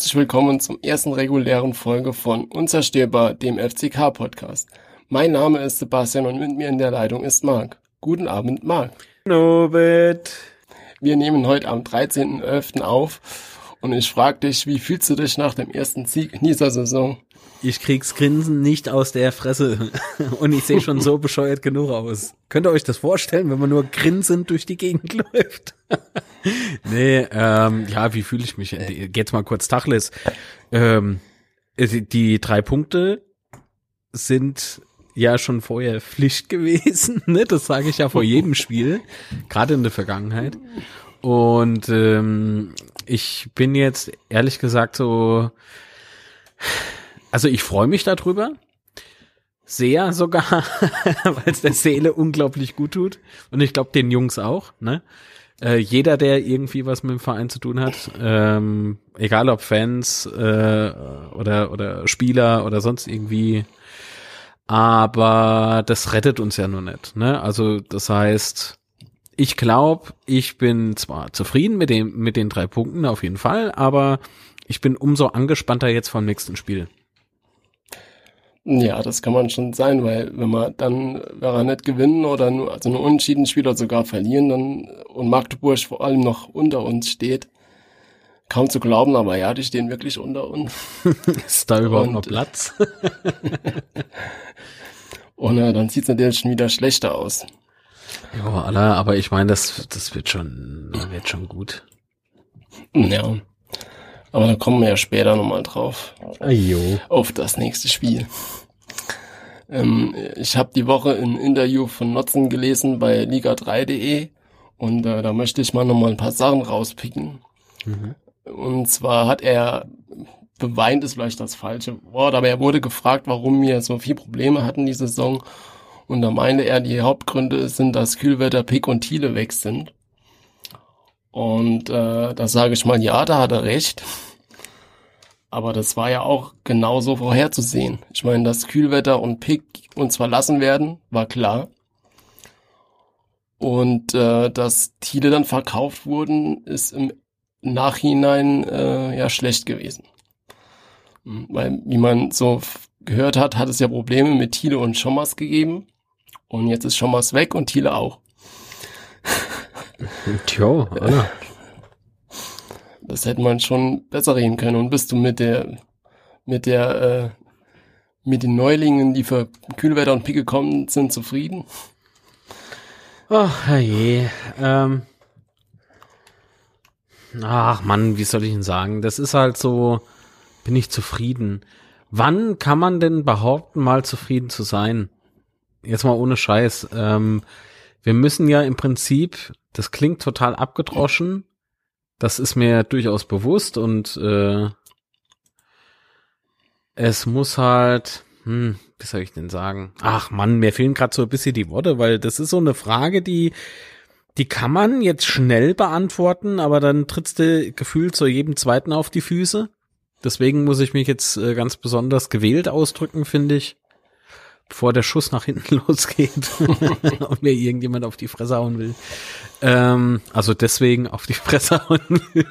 Herzlich willkommen zum ersten regulären Folge von Unzerstörbar, dem FCK-Podcast. Mein Name ist Sebastian und mit mir in der Leitung ist Marc. Guten Abend, Marc. Nobit. Wir nehmen heute am 13.11. auf und ich frage dich, wie fühlst du dich nach dem ersten Sieg in dieser Saison? Ich krieg's Grinsen nicht aus der Fresse und ich sehe schon so bescheuert genug aus. Könnt ihr euch das vorstellen, wenn man nur grinsend durch die Gegend läuft? nee, ähm, ja, wie fühle ich mich? Jetzt mal kurz Tachles. Ähm, die, die drei Punkte sind ja schon vorher Pflicht gewesen, ne? Das sage ich ja vor jedem Spiel, gerade in der Vergangenheit. Und ähm, ich bin jetzt ehrlich gesagt so also ich freue mich darüber. Sehr sogar, weil es der Seele unglaublich gut tut. Und ich glaube den Jungs auch. Ne? Äh, jeder, der irgendwie was mit dem Verein zu tun hat, ähm, egal ob Fans äh, oder, oder Spieler oder sonst irgendwie. Aber das rettet uns ja nur nicht. Ne? Also das heißt, ich glaube, ich bin zwar zufrieden mit dem mit den drei Punkten auf jeden Fall, aber ich bin umso angespannter jetzt vom nächsten Spiel. Ja, das kann man schon sein, weil wenn man dann, wenn wir nicht gewinnen oder nur, also nur unentschieden spielt oder sogar verlieren, dann, und Magdeburg vor allem noch unter uns steht, kaum zu glauben, aber ja, die stehen wirklich unter uns. Ist da überhaupt und, noch Platz? und äh, dann sieht's natürlich schon wieder schlechter aus. Ja, aller, aber ich meine, das, das wird schon, wird schon gut. Ja. Aber da kommen wir ja später nochmal drauf. Ajo. Auf das nächste Spiel. Ähm, ich habe die Woche ein Interview von Notzen gelesen bei liga3.de und äh, da möchte ich mal nochmal ein paar Sachen rauspicken. Mhm. Und zwar hat er, beweint ist vielleicht das falsche Wort, aber er wurde gefragt, warum wir so viel Probleme hatten die Saison. Und da meinte er, die Hauptgründe sind, dass Kühlwetter, Pick und Thiele weg sind. Und äh, da sage ich mal, ja, da hat er recht. Aber das war ja auch genauso vorherzusehen. Ich meine, dass Kühlwetter und Pick uns verlassen werden, war klar. Und äh, dass Thiele dann verkauft wurden, ist im Nachhinein äh, ja schlecht gewesen. Hm, weil, wie man so gehört hat, hat es ja Probleme mit Thiele und Schommers gegeben. Und jetzt ist Schommers weg und Thiele auch. Tja, Alter. Das hätte man schon besser reden können. Und bist du mit der, mit der, äh, mit den Neulingen, die für Kühlwetter und Pick gekommen sind, zufrieden? Ach, je. Ähm. Ach Mann, wie soll ich denn sagen? Das ist halt so, bin ich zufrieden. Wann kann man denn behaupten, mal zufrieden zu sein? Jetzt mal ohne Scheiß. Ähm, wir müssen ja im Prinzip das klingt total abgedroschen. Das ist mir durchaus bewusst und äh, es muss halt, hm, wie soll ich denn sagen? Ach Mann, mir fehlen gerade so ein bisschen die Worte, weil das ist so eine Frage, die die kann man jetzt schnell beantworten, aber dann trittst du gefühlt zu jedem zweiten auf die Füße. Deswegen muss ich mich jetzt äh, ganz besonders gewählt ausdrücken, finde ich bevor der Schuss nach hinten losgeht und mir irgendjemand auf die Fresse hauen will. Ähm, also deswegen auf die Fresse hauen will.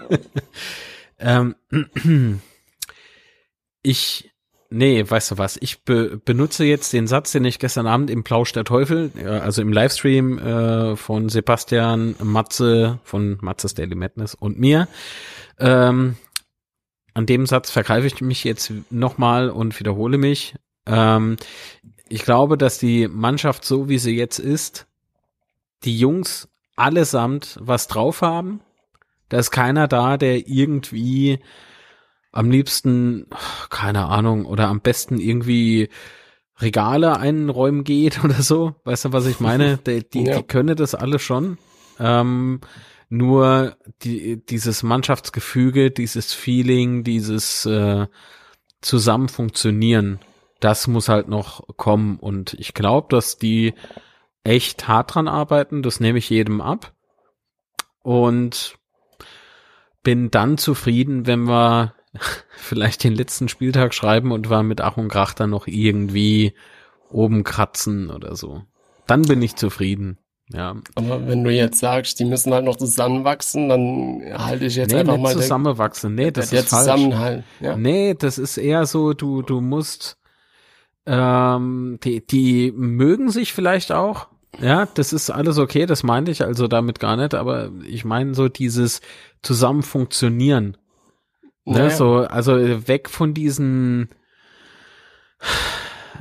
ähm, ich, nee, weißt du was, ich be benutze jetzt den Satz, den ich gestern Abend im Plausch der Teufel, also im Livestream äh, von Sebastian Matze von Matzes Daily Madness und mir, ähm, an dem Satz vergreife ich mich jetzt nochmal und wiederhole mich. Ähm, ich glaube, dass die Mannschaft so wie sie jetzt ist, die Jungs allesamt was drauf haben. Da ist keiner da, der irgendwie am liebsten, keine Ahnung, oder am besten irgendwie Regale einräumen geht oder so. Weißt du, was ich meine? Die, die, ja. die können das alle schon. Ähm, nur die, dieses Mannschaftsgefüge, dieses Feeling, dieses äh, zusammen funktionieren das muss halt noch kommen. Und ich glaube, dass die echt hart dran arbeiten. Das nehme ich jedem ab. Und bin dann zufrieden, wenn wir vielleicht den letzten Spieltag schreiben und wir mit Ach und Krach dann noch irgendwie oben kratzen oder so. Dann bin ich zufrieden. Ja. Aber wenn du jetzt sagst, die müssen halt noch zusammenwachsen, dann halte ich jetzt nee, einfach nicht mal zusammenwachsen. Nee, das der ist falsch. Ja. Nee, das ist eher so, du, du musst, ähm, die, die mögen sich vielleicht auch. Ja, das ist alles okay, das meinte ich also damit gar nicht, aber ich meine so dieses zusammen funktionieren. Ne, Naja. so, also weg von diesen,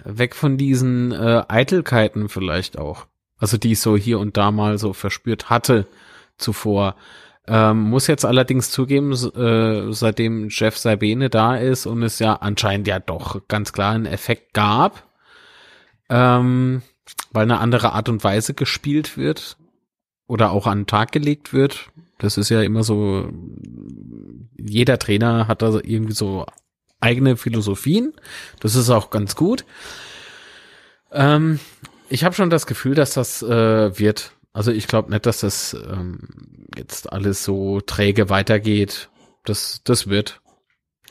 weg von diesen äh, Eitelkeiten vielleicht auch. Also die ich so hier und da mal so verspürt hatte zuvor. Ähm, muss jetzt allerdings zugeben, äh, seitdem Jeff Sabine da ist und es ja anscheinend ja doch ganz klar einen Effekt gab, ähm, weil eine andere Art und Weise gespielt wird oder auch an den Tag gelegt wird. Das ist ja immer so, jeder Trainer hat da irgendwie so eigene Philosophien. Das ist auch ganz gut. Ähm, ich habe schon das Gefühl, dass das äh, wird. Also ich glaube nicht, dass das ähm, jetzt alles so träge weitergeht. Das, das wird.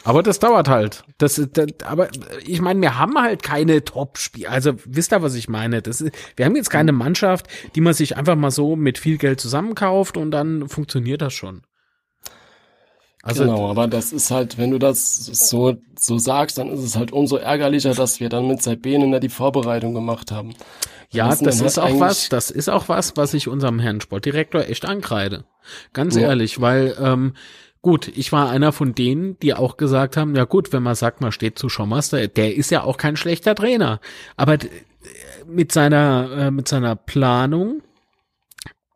Aber das dauert halt. Das, das aber ich meine, wir haben halt keine Top-Spiele. Also wisst ihr, was ich meine? Das ist, wir haben jetzt keine Mannschaft, die man sich einfach mal so mit viel Geld zusammenkauft und dann funktioniert das schon. Also genau, aber das ist halt, wenn du das so, so sagst, dann ist es halt umso ärgerlicher, dass wir dann mit Sabine nicht die Vorbereitung gemacht haben. Ja, das ist auch was, das ist auch was, was ich unserem Herrn Sportdirektor echt ankreide. Ganz Ja. ehrlich, weil, ähm, gut, ich war einer von denen, die auch gesagt haben, ja gut, wenn man sagt, man steht zu Schaumaster, der ist ja auch kein schlechter Trainer. Aber mit seiner, äh, mit seiner Planung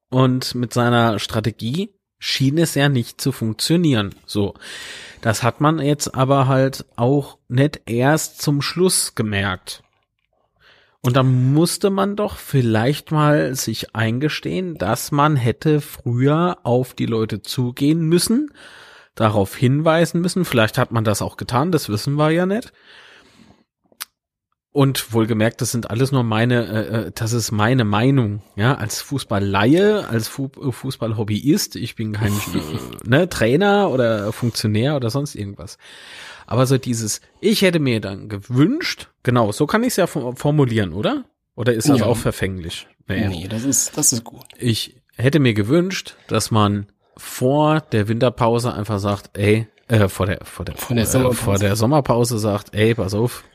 und mit seiner Strategie schien es ja nicht zu funktionieren. So. Das hat man jetzt aber halt auch nicht erst zum Schluss gemerkt. Und dann musste man doch vielleicht mal sich eingestehen, dass man hätte früher auf die Leute zugehen müssen, darauf hinweisen müssen. Vielleicht hat man das auch getan, das wissen wir ja nicht. Und wohlgemerkt, das sind alles nur meine, äh, äh, das ist meine Meinung, ja, als Fußballleihe, als Fu äh, Fußballhobbyist, ich bin kein ne, Trainer oder Funktionär oder sonst irgendwas. Aber so dieses, ich hätte mir dann gewünscht, genau, so kann ich es ja fo- formulieren, oder? Oder ist das Ja. auch verfänglich? Nee. Nee, das ist, das ist gut. Ich hätte mir gewünscht, dass man vor der Winterpause einfach sagt, ey, äh, vor der, vor der, Vor der äh, Sommerpause. vor der Sommerpause sagt, ey, pass auf,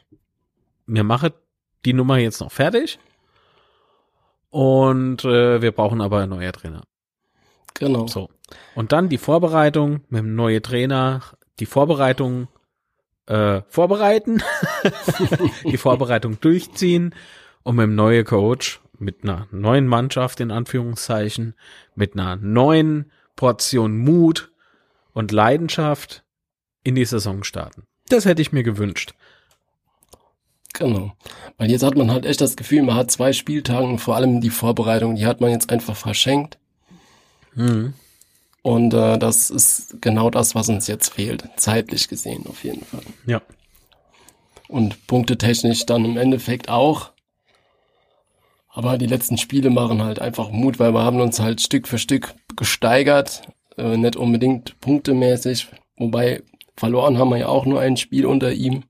mir mache die Nummer jetzt noch fertig. Und äh, wir brauchen aber einen neuen Trainer. Genau. So. Und dann die Vorbereitung mit dem neuen Trainer, die Vorbereitung äh, vorbereiten, die Vorbereitung durchziehen und mit dem neuen Coach, mit einer neuen Mannschaft in Anführungszeichen, mit einer neuen Portion Mut und Leidenschaft in die Saison starten. Das hätte ich mir gewünscht. Genau. Weil jetzt hat man halt echt das Gefühl, man hat zwei Spieltage und vor allem die Vorbereitung, die hat man jetzt einfach verschenkt. Mhm. Und äh, das ist genau das, was uns jetzt fehlt. Zeitlich gesehen auf jeden Fall. Ja. Und punktetechnisch dann im Endeffekt auch. Aber die letzten Spiele machen halt einfach Mut, weil wir haben uns halt Stück für Stück gesteigert. Äh, nicht unbedingt punktemäßig. Wobei verloren haben wir ja auch nur ein Spiel unter ihm.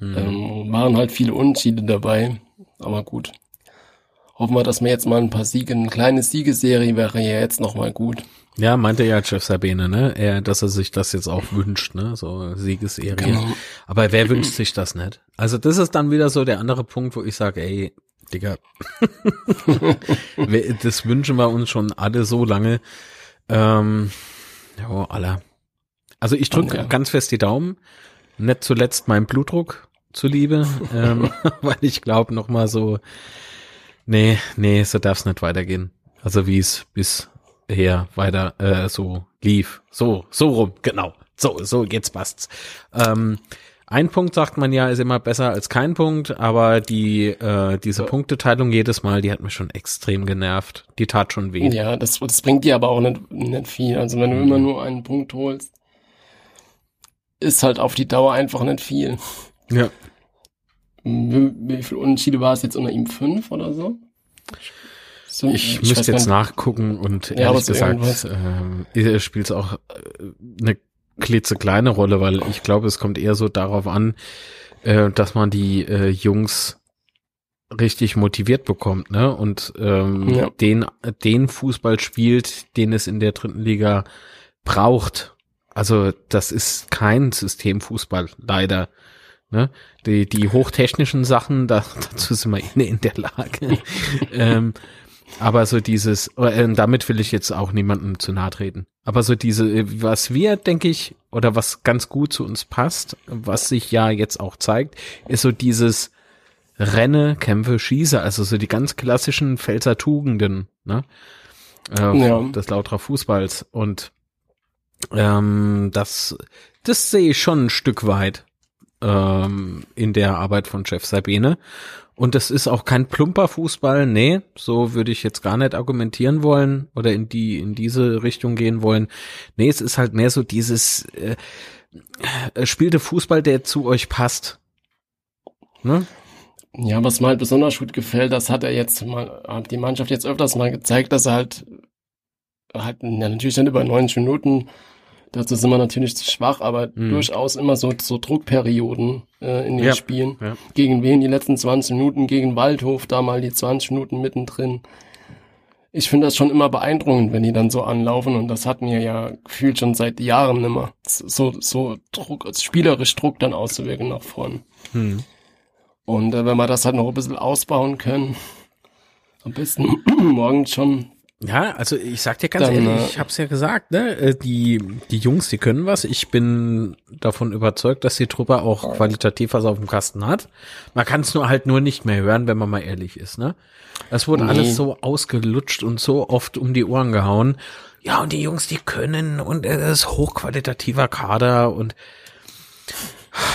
Ähm, waren halt viele Unentschiede dabei. Aber gut. Hoffen wir, dass wir jetzt mal ein paar Siege, eine kleine Siegeserie wäre ja jetzt nochmal gut. Ja, meinte ja Jeff Sabine, ne? Er, dass er sich das jetzt auch wünscht, ne? So Siegesserie. Genau. Aber wer wünscht sich das nicht? Also das ist dann wieder so der andere Punkt, wo ich sage, ey, Digga, das wünschen wir uns schon alle so lange. Ähm, ja, aller. Also ich drücke Danke. ganz fest die Daumen. Nicht zuletzt mein Blutdruck zuliebe, ähm, weil ich glaube noch mal so, nee, nee, so darf's nicht weitergehen. Also wie es bisher weiter äh, so lief. So, so rum, genau. So, so, jetzt passt's. Ähm, ein Punkt sagt man ja, ist immer besser als kein Punkt, aber die äh, diese Punkteteilung jedes Mal, die hat mich schon extrem genervt. Die tat schon weh. Ja, das, das bringt dir aber auch nicht, nicht viel. Also wenn du immer nur einen Punkt holst, ist halt auf die Dauer einfach nicht viel. Ja. Wie, wie viel Unterschiede war es jetzt unter ihm? Fünf oder so? so Ich, weiß müsste jetzt nachgucken und ehrlich gesagt ihr spielt auch äh, eine klitzekleine Rolle, weil ich glaube, es kommt eher so darauf an, äh, dass man die äh, Jungs richtig motiviert bekommt, ne? Und ähm, ja. den, den Fußball spielt, den es in der dritten Liga braucht. Also das ist kein Systemfußball, leider. Ne? Die, die hochtechnischen Sachen, da, dazu sind wir eh in der Lage. ähm, aber so dieses, äh, damit will ich jetzt auch niemandem zu nahe treten. Aber so diese, was wir, denke ich, oder was ganz gut zu uns passt, was sich ja jetzt auch zeigt, ist so dieses Renne, Kämpfe, Schieße, also so die ganz klassischen Pfälzer Tugenden, ne? Äh, ja. des lauterer Fußballs. Und ähm, das, das sehe ich schon ein Stück weit ähm, in der Arbeit von Chef Sabine. Und das ist auch kein plumper Fußball, nee, so würde ich jetzt gar nicht argumentieren wollen oder in die, in diese Richtung gehen wollen. Nee, es ist halt mehr so dieses äh, äh, spielte Fußball, der zu euch passt. Ne? Ja, was mir halt besonders gut gefällt, das hat er jetzt mal, hat die Mannschaft jetzt öfters mal gezeigt, dass er halt, halt ja, natürlich nicht über 90 Minuten Dazu sind wir natürlich zu schwach, aber mhm. durchaus immer so, so Druckperioden äh, in den ja, Spielen. Ja. Gegen wen die letzten 20 Minuten, gegen Waldhof, da mal die 20 Minuten mittendrin. Ich finde das schon immer beeindruckend, wenn die dann so anlaufen und das hatten wir ja gefühlt schon seit Jahren immer. So, so Druck, spielerisch Druck dann auszuwirken nach vorn. Mhm. Und äh, wenn wir das halt noch ein bisschen ausbauen können, am besten morgen schon ja, also ich sag dir ganz Dann, ehrlich, äh, ich hab's ja gesagt, ne, äh, die, die Jungs, die können was. Ich bin davon überzeugt, dass die Truppe auch qualitativ was auf dem Kasten hat. Man kann es nur halt nur nicht mehr hören, wenn man mal ehrlich ist, ne? Es wurde nee. alles so ausgelutscht und so oft um die Ohren gehauen. Ja, und die Jungs, die können und es ist hochqualitativer Kader und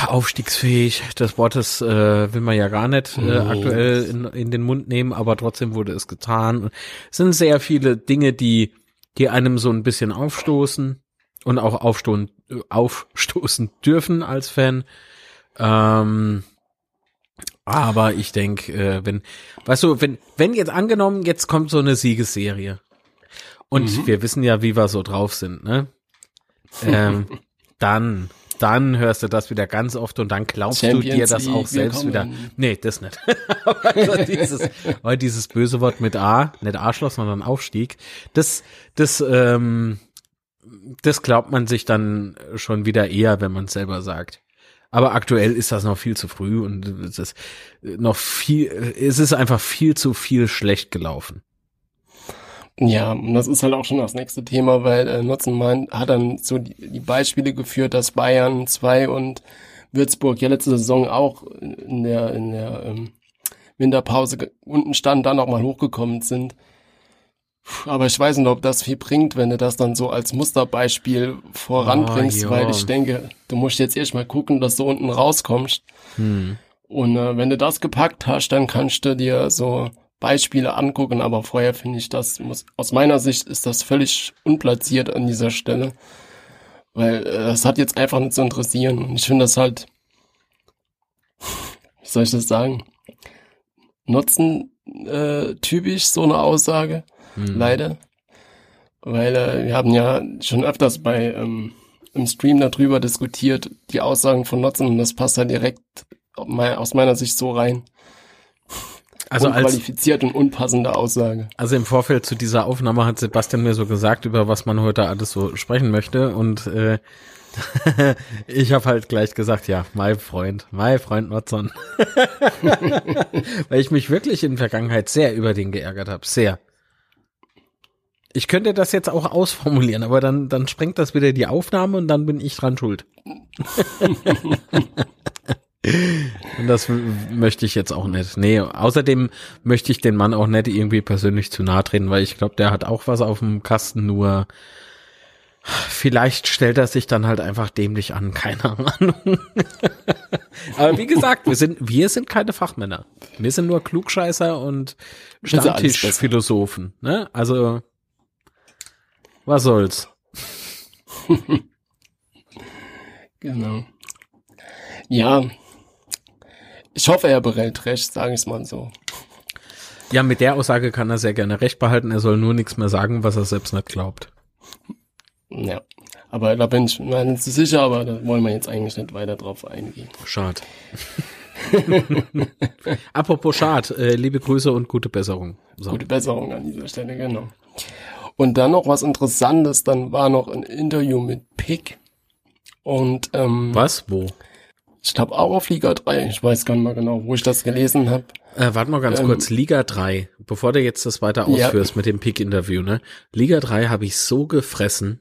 aufstiegsfähig, das Wort ist, äh, will man ja gar nicht äh, aktuell in, in den Mund nehmen, aber trotzdem wurde es getan. Es sind sehr viele Dinge, die, die einem so ein bisschen aufstoßen und auch aufstoßen, aufstoßen dürfen als Fan. Ähm, aber ich denke, äh, wenn, weißt du, wenn, wenn jetzt angenommen, jetzt kommt so eine Siegesserie und mhm. wir wissen ja, wie wir so drauf sind, ne? Ähm, dann dann hörst du das wieder ganz oft und dann glaubst Champions du dir das auch selbst wieder. Nee, das nicht. aber dieses, weil dieses böse Wort mit A, nicht A-Schloss, sondern Aufstieg, das, das, ähm, das glaubt man sich dann schon wieder eher, wenn man es selber sagt. Aber aktuell ist das noch viel zu früh und es ist noch viel, es ist einfach viel zu viel schlecht gelaufen. Ja, und das ist halt auch schon das nächste Thema, weil äh, Nutzenmann hat dann so die, die Beispiele geführt, dass Bayern 2 und Würzburg ja letzte Saison auch in der, in der ähm, Winterpause unten standen, dann auch mal hochgekommen sind. Aber ich weiß nicht, ob das viel bringt, wenn du das dann so als Musterbeispiel voranbringst, oh, weil ich denke, du musst jetzt erst mal gucken, dass du unten rauskommst. Hm. Und äh, wenn du das gepackt hast, dann kannst du dir so Beispiele angucken, aber vorher finde ich das, muss, aus meiner Sicht ist das völlig unplatziert an dieser Stelle, weil äh, das hat jetzt einfach nicht zu interessieren. Und ich finde das halt, wie soll ich das sagen, Nutzen äh, typisch so eine Aussage, hm. leider, weil äh, wir haben ja schon öfters bei ähm, im Stream darüber diskutiert, die Aussagen von Nutzen. Und das passt halt direkt aus meiner Sicht so rein. Also unqualifiziert als, und unpassende Aussage. Also im Vorfeld zu dieser Aufnahme hat Sebastian mir so gesagt, über was man heute alles so sprechen möchte und äh, ich habe halt gleich gesagt, ja, mein Freund, mein Freund Watson. Weil ich mich wirklich in der Vergangenheit sehr über den geärgert habe, sehr. Ich könnte das jetzt auch ausformulieren, aber dann, dann sprengt das wieder die Aufnahme und dann bin ich dran schuld. Und das möchte ich jetzt auch nicht. Nee, außerdem möchte ich den Mann auch nicht irgendwie persönlich zu nahe treten, weil ich glaube, der hat auch was auf dem Kasten, nur vielleicht stellt er sich dann halt einfach dämlich an, keine Ahnung. Aber wie gesagt, wir sind, wir sind keine Fachmänner. Wir sind nur Klugscheißer und Stammtischphilosophen, ne? Also, was soll's? genau. Ja, ich hoffe, er behält recht, sage ich mal so. Ja, mit der Aussage kann er sehr gerne recht behalten. Er soll nur nichts mehr sagen, was er selbst nicht glaubt. Ja, aber da bin ich mir nicht so sicher, aber da wollen wir jetzt eigentlich nicht weiter drauf eingehen. Schade. Apropos Schad, äh, liebe Grüße und gute Besserung. So. Gute Besserung an dieser Stelle, genau. Und dann noch was Interessantes, dann war noch ein Interview mit Pick. Und ähm, was? Wo? Ich glaube auch auf Liga 3. Ich weiß gar nicht mal genau, wo ich das gelesen habe. Äh, warte mal ganz ähm, kurz, Liga 3, bevor du jetzt das weiter ausführst ja. mit dem Pick-Interview, ne? Liga 3 habe ich so gefressen.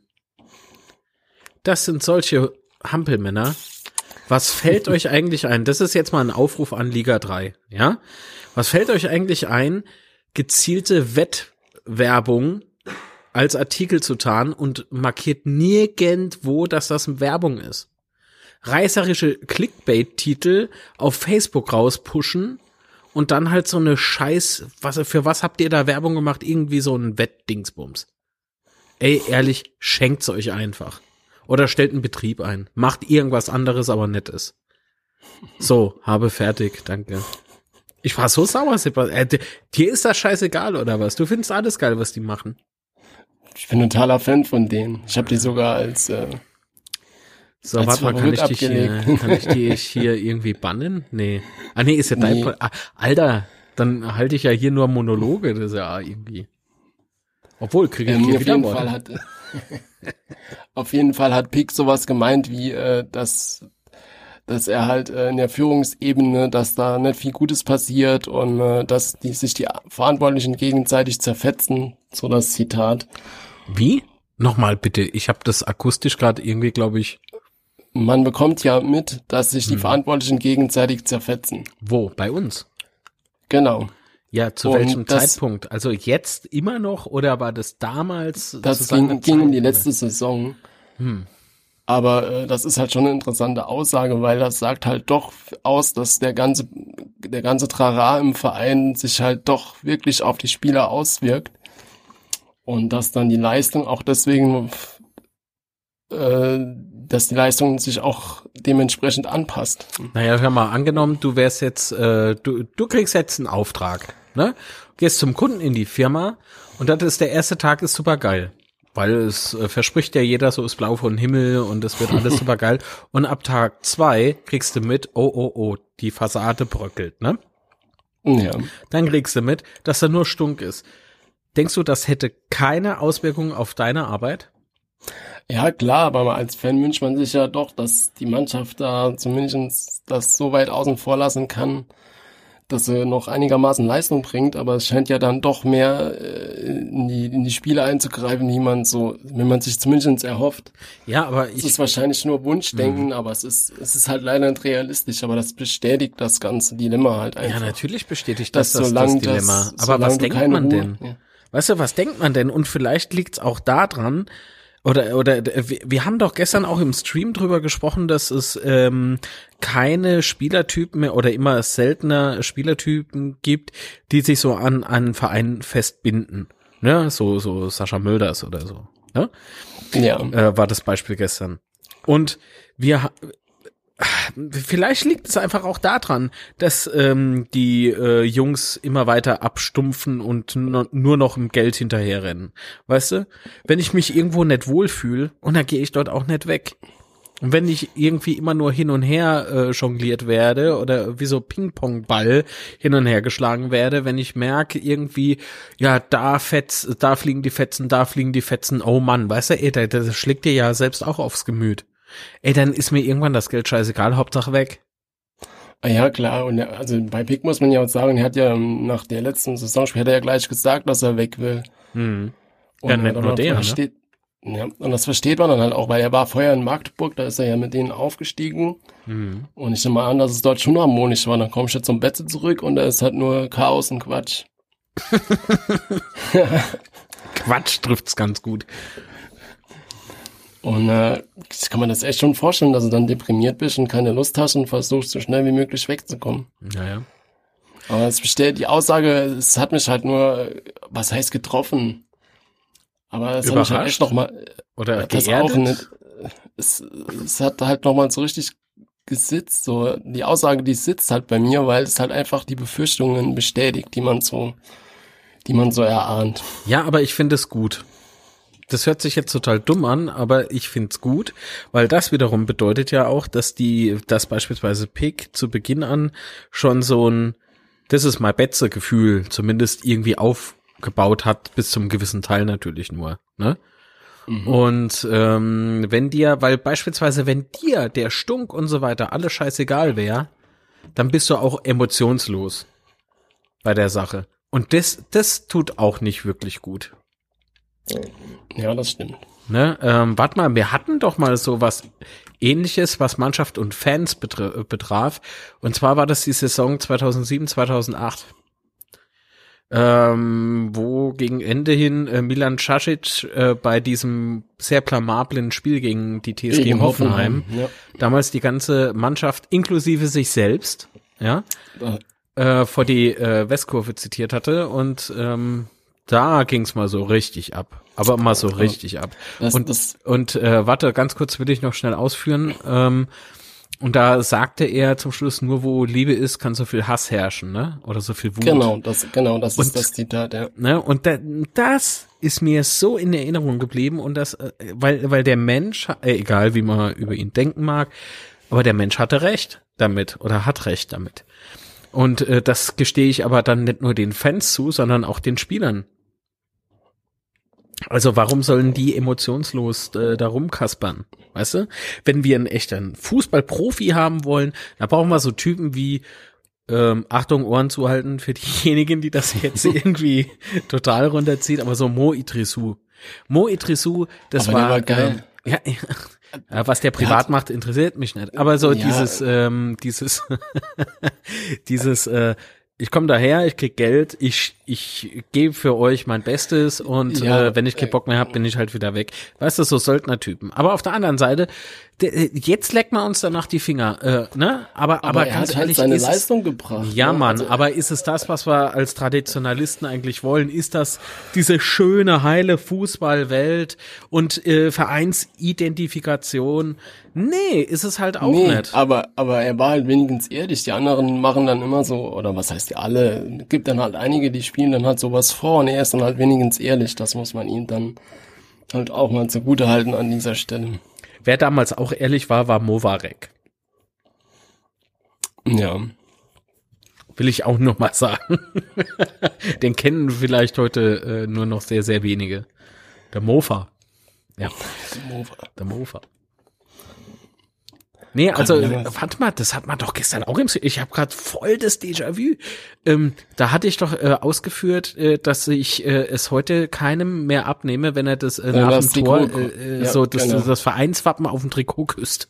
Das sind solche Hampelmänner. Was fällt euch eigentlich ein? Das ist jetzt mal ein Aufruf an Liga 3, ja? Was fällt euch eigentlich ein, gezielte Wettwerbung als Artikel zu tarnen und markiert nirgendwo, dass das Werbung ist? Reißerische Clickbait-Titel auf Facebook rauspushen und dann halt so eine Scheiß, was, für was habt ihr da Werbung gemacht? Irgendwie so ein Wettdingsbums. Ey, ehrlich, schenkt's euch einfach. Oder stellt einen Betrieb ein. Macht irgendwas anderes, aber nettes. So, habe fertig, danke. Ich war so sauer, Sebastian. Äh, dir ist das scheißegal, oder was? Du findest alles geil, was die machen. Ich bin ein totaler Fan von denen. Ich habe die sogar als äh, so, warte mal, kann ich, dich hier, kann ich dich hier irgendwie bannen? Nee. Ah, nee, ist ja dein, nee. ah, Alter, dann halte ich ja hier nur Monologe, das ist ja irgendwie. Obwohl, kriege ich ähm, hier auf jeden Fall hat, Auf jeden Fall hat Pick sowas gemeint wie, äh, dass, dass er halt äh, in der Führungsebene, dass da nicht viel Gutes passiert und äh, dass die sich die Verantwortlichen gegenseitig zerfetzen, so das Zitat. Wie? Nochmal bitte, ich habe das akustisch gerade irgendwie, glaube ich, man bekommt ja mit, dass sich die hm. Verantwortlichen gegenseitig zerfetzen. Wo? Bei uns? Genau. Ja, zu und welchem das, Zeitpunkt? Also jetzt immer noch oder war das damals? Das ging, ging um die letzte Saison. Hm. Aber äh, das ist halt schon eine interessante Aussage, weil das sagt halt doch aus, dass der ganze, der ganze Trara im Verein sich halt doch wirklich auf die Spieler auswirkt. Und dass dann die Leistung auch deswegen äh, dass die Leistung sich auch dementsprechend anpasst. Naja, hör mal, angenommen, du wärst jetzt, äh, du, du kriegst jetzt einen Auftrag, ne? Gehst zum Kunden in die Firma und das ist der erste Tag, ist super geil. Weil es äh, verspricht ja jeder, so ist blau von Himmel und es wird alles super geil. Und ab Tag zwei kriegst du mit, oh, oh, oh, die Fassade bröckelt, ne? Ja. Dann kriegst du mit, dass er nur stunk ist. Denkst du, das hätte keine Auswirkungen auf deine Arbeit? Ja, klar, aber als Fan wünscht man sich ja doch, dass die Mannschaft da zumindest das so weit außen vor lassen kann, dass sie noch einigermaßen Leistung bringt, aber es scheint ja dann doch mehr äh, in, die, in die Spiele einzugreifen, wie man so, wenn man sich zumindest erhofft. Ja, aber ich. Es ist wahrscheinlich nur Wunschdenken, mhm. aber es ist, es ist halt leider nicht realistisch, aber das bestätigt das ganze Dilemma halt einfach. Ja, natürlich bestätigt das das, das Dilemma. Das, aber was denkt man Ruhe, denn? Ja. Weißt du, was denkt man denn? Und vielleicht liegt es auch daran, oder, oder wir, wir haben doch gestern auch im Stream drüber gesprochen, dass es ähm, keine Spielertypen mehr oder immer seltener Spielertypen gibt, die sich so an einen Verein festbinden. Ne? So, so Sascha Mölders oder so. Ne? Ja. Äh, war das Beispiel gestern. Und wir Vielleicht liegt es einfach auch daran, dass ähm, die äh, Jungs immer weiter abstumpfen und nur noch im Geld hinterherrennen. Weißt du? Wenn ich mich irgendwo nicht wohlfühle, und dann gehe ich dort auch nicht weg. Und wenn ich irgendwie immer nur hin und her äh, jongliert werde oder wie so Ping-Pong-Ball hin und her geschlagen werde, wenn ich merke irgendwie, ja, da fetz, da fliegen die Fetzen, da fliegen die Fetzen, oh Mann, weißt du, ey, das, das schlägt dir ja selbst auch aufs Gemüt. Ey, dann ist mir irgendwann das Geld scheißegal, Hauptsache weg. Ah ja, klar. Und er, also bei Pick muss man ja auch sagen, er hat ja nach der letzten Saisonspiel hat er ja gleich gesagt, dass er weg will. Hm. Und ja, nicht nur der, ne? Ja, und das versteht man dann halt auch, weil er war vorher in Magdeburg, da ist er ja mit denen aufgestiegen. Mhm. Und ich nehme mal an, dass es dort schon harmonisch war. Dann kommst du zum Betze zurück und da ist halt nur Chaos und Quatsch. Quatsch trifft's ganz gut. Und äh, das kann man das echt schon vorstellen, dass du dann deprimiert bist und keine Lust hast und versuchst so schnell wie möglich wegzukommen. Naja. Aber es besteht die Aussage, es hat mich halt nur, was heißt getroffen? Aber es hat mich halt echt nochmal, oder das geerdet? auch nicht, es, es hat halt nochmal so richtig gesitzt, so, die Aussage, die sitzt halt bei mir, weil es halt einfach die Befürchtungen bestätigt, die man so, die man so erahnt. Ja, aber ich finde es gut. Das hört sich jetzt total dumm an, aber ich find's gut, weil das wiederum bedeutet ja auch, dass die, dass beispielsweise Pick zu Beginn an schon so ein, das ist mein Betze Gefühl zumindest irgendwie aufgebaut hat, bis zum gewissen Teil natürlich nur, ne? Mhm. Und ähm, wenn dir, weil beispielsweise, wenn dir der Stunk und so weiter alles scheißegal wäre, dann bist du auch emotionslos bei der Sache. Und das, das tut auch nicht wirklich gut. Ja, das stimmt. Ne, ähm, warte mal, wir hatten doch mal so was ähnliches, was Mannschaft und Fans betraf. Und zwar war das die Saison 2007, 2008. Ähm, wo gegen Ende hin äh, Milan Casic äh, bei diesem sehr blamablen Spiel gegen die TSG gegen Hoffenheim, Hoffenheim ja. damals die ganze Mannschaft inklusive sich selbst, ja, äh, vor die äh, Westkurve zitiert hatte und ähm, da ging's mal so richtig ab. Aber mal so richtig ab. Und und äh, warte, ganz kurz will ich noch schnell ausführen. Ähm, und da sagte er zum Schluss, nur wo Liebe ist, kann so viel Hass herrschen, ne? Oder so viel Wut. Genau, das, genau, das und, ist das Zitat, ja. Ne? Und da, das ist mir so in Erinnerung geblieben und das, äh, weil, weil der Mensch, äh, egal wie man über ihn denken mag, aber der Mensch hatte recht damit oder hat recht damit. Und äh, das gestehe ich aber dann nicht nur den Fans zu, sondern auch den Spielern. Also warum sollen die emotionslos äh, da rumkaspern? Weißt du? Wenn wir einen echten Fußballprofi haben wollen, dann brauchen wir so Typen wie ähm, Achtung, Ohren zuhalten für diejenigen, die das jetzt irgendwie total runterzieht, aber so Mo Idrissou. Mo Idrissou, das aber war, war geil. Äh, ja, ja, was der privat macht, interessiert mich nicht. Aber so ja. dieses, ähm, dieses, dieses, äh, ich komme daher, ich krieg Geld, ich ich gebe für euch mein Bestes und ja, äh, wenn ich keinen Bock mehr habe, bin ich halt wieder weg. Weißt du, so Söldnertypen. Aber auf der anderen Seite, jetzt leckt man uns danach die Finger, äh, ne? Aber aber, aber er hat halt seine Leistung es, gebracht. Ja, ne? Mann. Also, aber ist es das, was wir als Traditionalisten eigentlich wollen? Ist das diese schöne heile Fußballwelt und äh, Vereinsidentifikation? Nee, ist es halt auch nee, nicht. Aber aber er war halt wenigstens ehrlich. Die anderen machen dann immer so oder was heißt die alle? Gibt dann halt einige, die spielen dann halt sowas vor und er ist dann halt wenigstens ehrlich. Das muss man ihm dann halt auch mal zugute halten an dieser Stelle. Wer damals auch ehrlich war, war Movarek. Ja. Will ich auch noch mal sagen. Den kennen vielleicht heute äh, nur noch sehr, sehr wenige. Der Mofa. Ja. Der Mofa. Der Mofa. Nee, also warte mal, das hat man doch gestern auch im Ich habe gerade voll das Déjà-vu. Ähm, da hatte ich doch äh, ausgeführt, äh, dass ich äh, es heute keinem mehr abnehme, wenn er das äh, nach dem Tor äh, äh, ja, so das, genau. das Vereinswappen auf dem Trikot küsst.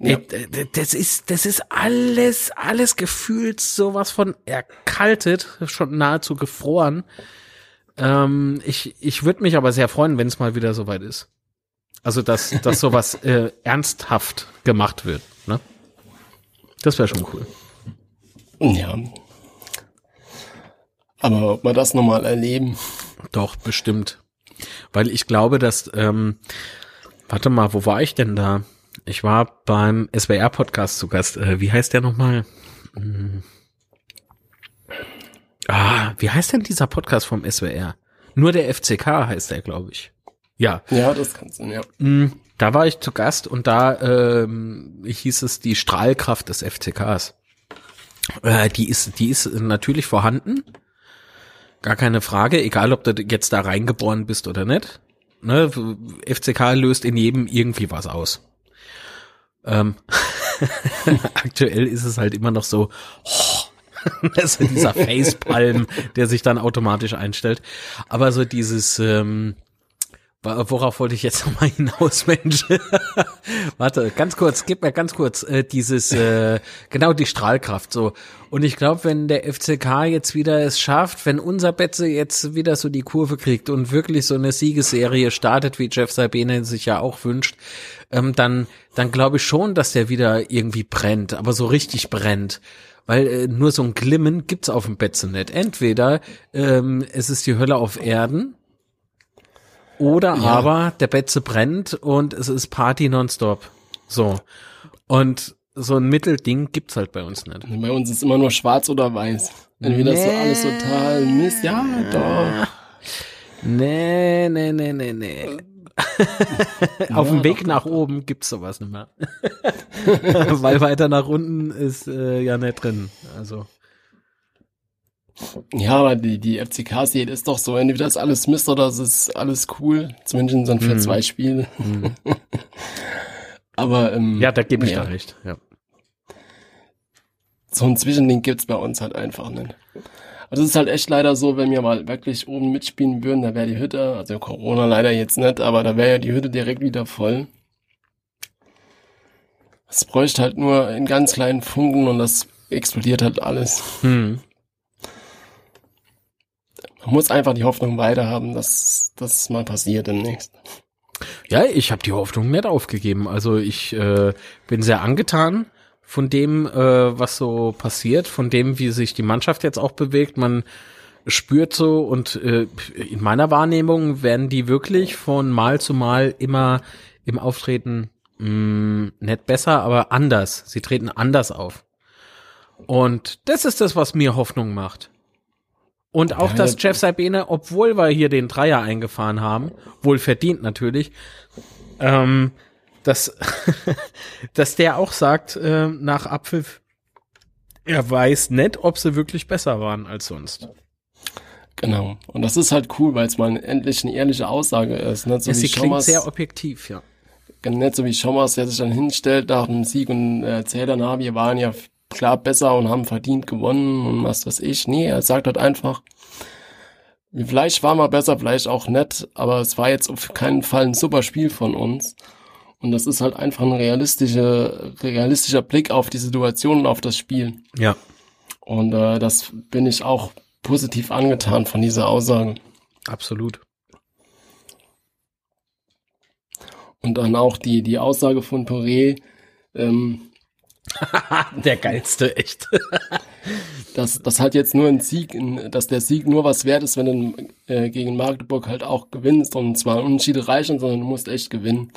Ja. Äh, das ist, das ist alles, alles gefühlt sowas von erkaltet, schon nahezu gefroren. Ähm, ich ich würde mich aber sehr freuen, wenn es mal wieder soweit ist. Also, dass, dass sowas äh, ernsthaft gemacht wird. Ne? Das wäre schon cool. Ja. Aber ob wir das nochmal erleben? Doch, bestimmt. Weil ich glaube, dass, ähm, warte mal, wo war ich denn da? Ich war beim SWR-Podcast zu Gast. Äh, wie heißt der nochmal? Hm. Ah, wie heißt denn dieser Podcast vom SWR? Nur der FCK heißt der, glaube ich. Ja. Ja, das kannst du, ja. Mm, da war ich zu Gast und da ähm, hieß es die Strahlkraft des FCKs. Äh, die ist, die ist natürlich vorhanden. Gar keine Frage, egal ob du jetzt da reingeboren bist oder nicht. Ne, FCK löst in jedem irgendwie was aus. Ähm, aktuell ist es halt immer noch so, oh, also dieser Facepalm, der sich dann automatisch einstellt. Aber so dieses, ähm, Worauf wollte ich jetzt nochmal hinaus, Mensch? Warte, ganz kurz, gib mir ganz kurz äh, dieses, äh, genau die Strahlkraft so. Und ich glaube, wenn der FCK jetzt wieder es schafft, wenn unser Betze jetzt wieder so die Kurve kriegt und wirklich so eine Siegesserie startet, wie Jeff Sabine sich ja auch wünscht, ähm, dann, dann glaube ich schon, dass der wieder irgendwie brennt, aber so richtig brennt weil äh, nur so ein Glimmen gibt's auf dem Betze nicht. Entweder ähm, es ist die Hölle auf Erden oder ja. aber der Betze brennt und es ist Party nonstop. So. Und so ein Mittelding gibt's halt bei uns nicht. Bei uns ist immer nur schwarz oder weiß. Entweder nee. so alles total Mist. Ja, doch. Nee, nee, nee, nee, nee. Auf dem Weg nach oben gibt's sowas nicht mehr. Weil weiter nach unten ist äh, ja nicht drin. Also. Ja, aber die, die FCK-Serie ist doch so, entweder ist alles Mist oder es ist alles cool. Zumindest dann für mhm. zwei Spiele. Mhm. aber ähm, Ja, da gebe ich ja. da recht, ja. So ein Zwischending gibt's bei uns halt einfach nicht. Also es ist halt echt leider so, wenn wir mal wirklich oben mitspielen würden, da wäre die Hütte, also Corona leider jetzt nicht, aber da wäre ja die Hütte direkt wieder voll. Es bräuchte halt nur in ganz kleinen Funken und das explodiert halt alles. Hm. Man muss einfach die Hoffnung weiterhaben, dass das mal passiert demnächst. Ja, ich habe die Hoffnung nicht aufgegeben. Also ich äh, bin sehr angetan von dem, äh, was so passiert, von dem, wie sich die Mannschaft jetzt auch bewegt. Man spürt so und äh, in meiner Wahrnehmung werden die wirklich von Mal zu Mal immer im Auftreten mh, mm, nicht besser, aber anders. Sie treten anders auf. Und das ist das, was mir Hoffnung macht. Und auch, ja, dass Jeff Sabine, obwohl wir hier den Dreier eingefahren haben, wohl verdient natürlich, ähm, dass, dass der auch sagt, äh, nach Abpfiff, er weiß nicht, ob sie wirklich besser waren als sonst. Genau. Und das ist halt cool, weil es mal endlich eine ehrliche Aussage ist. Nicht so ja, sie klingt sehr objektiv, ja. Nicht so wie Schommers, der sich dann hinstellt nach dem Sieg und erzählt dann, na, wir waren ja klar besser und haben verdient gewonnen und was weiß ich. Nee, er sagt halt einfach, vielleicht war mal besser, vielleicht auch nett, aber es war jetzt auf keinen Fall ein super Spiel von uns. Und das ist halt einfach ein realistischer, realistischer Blick auf die Situation und auf das Spiel. Ja. Und äh, das bin ich auch positiv angetan von dieser Aussage. Absolut. Und dann auch die, die Aussage von Poré, ähm, der geilste, echt. dass das halt jetzt nur ein Sieg, dass der Sieg nur was wert ist, wenn du äh, gegen Magdeburg halt auch gewinnst und zwar Unterschiede reichen, sondern du musst echt gewinnen.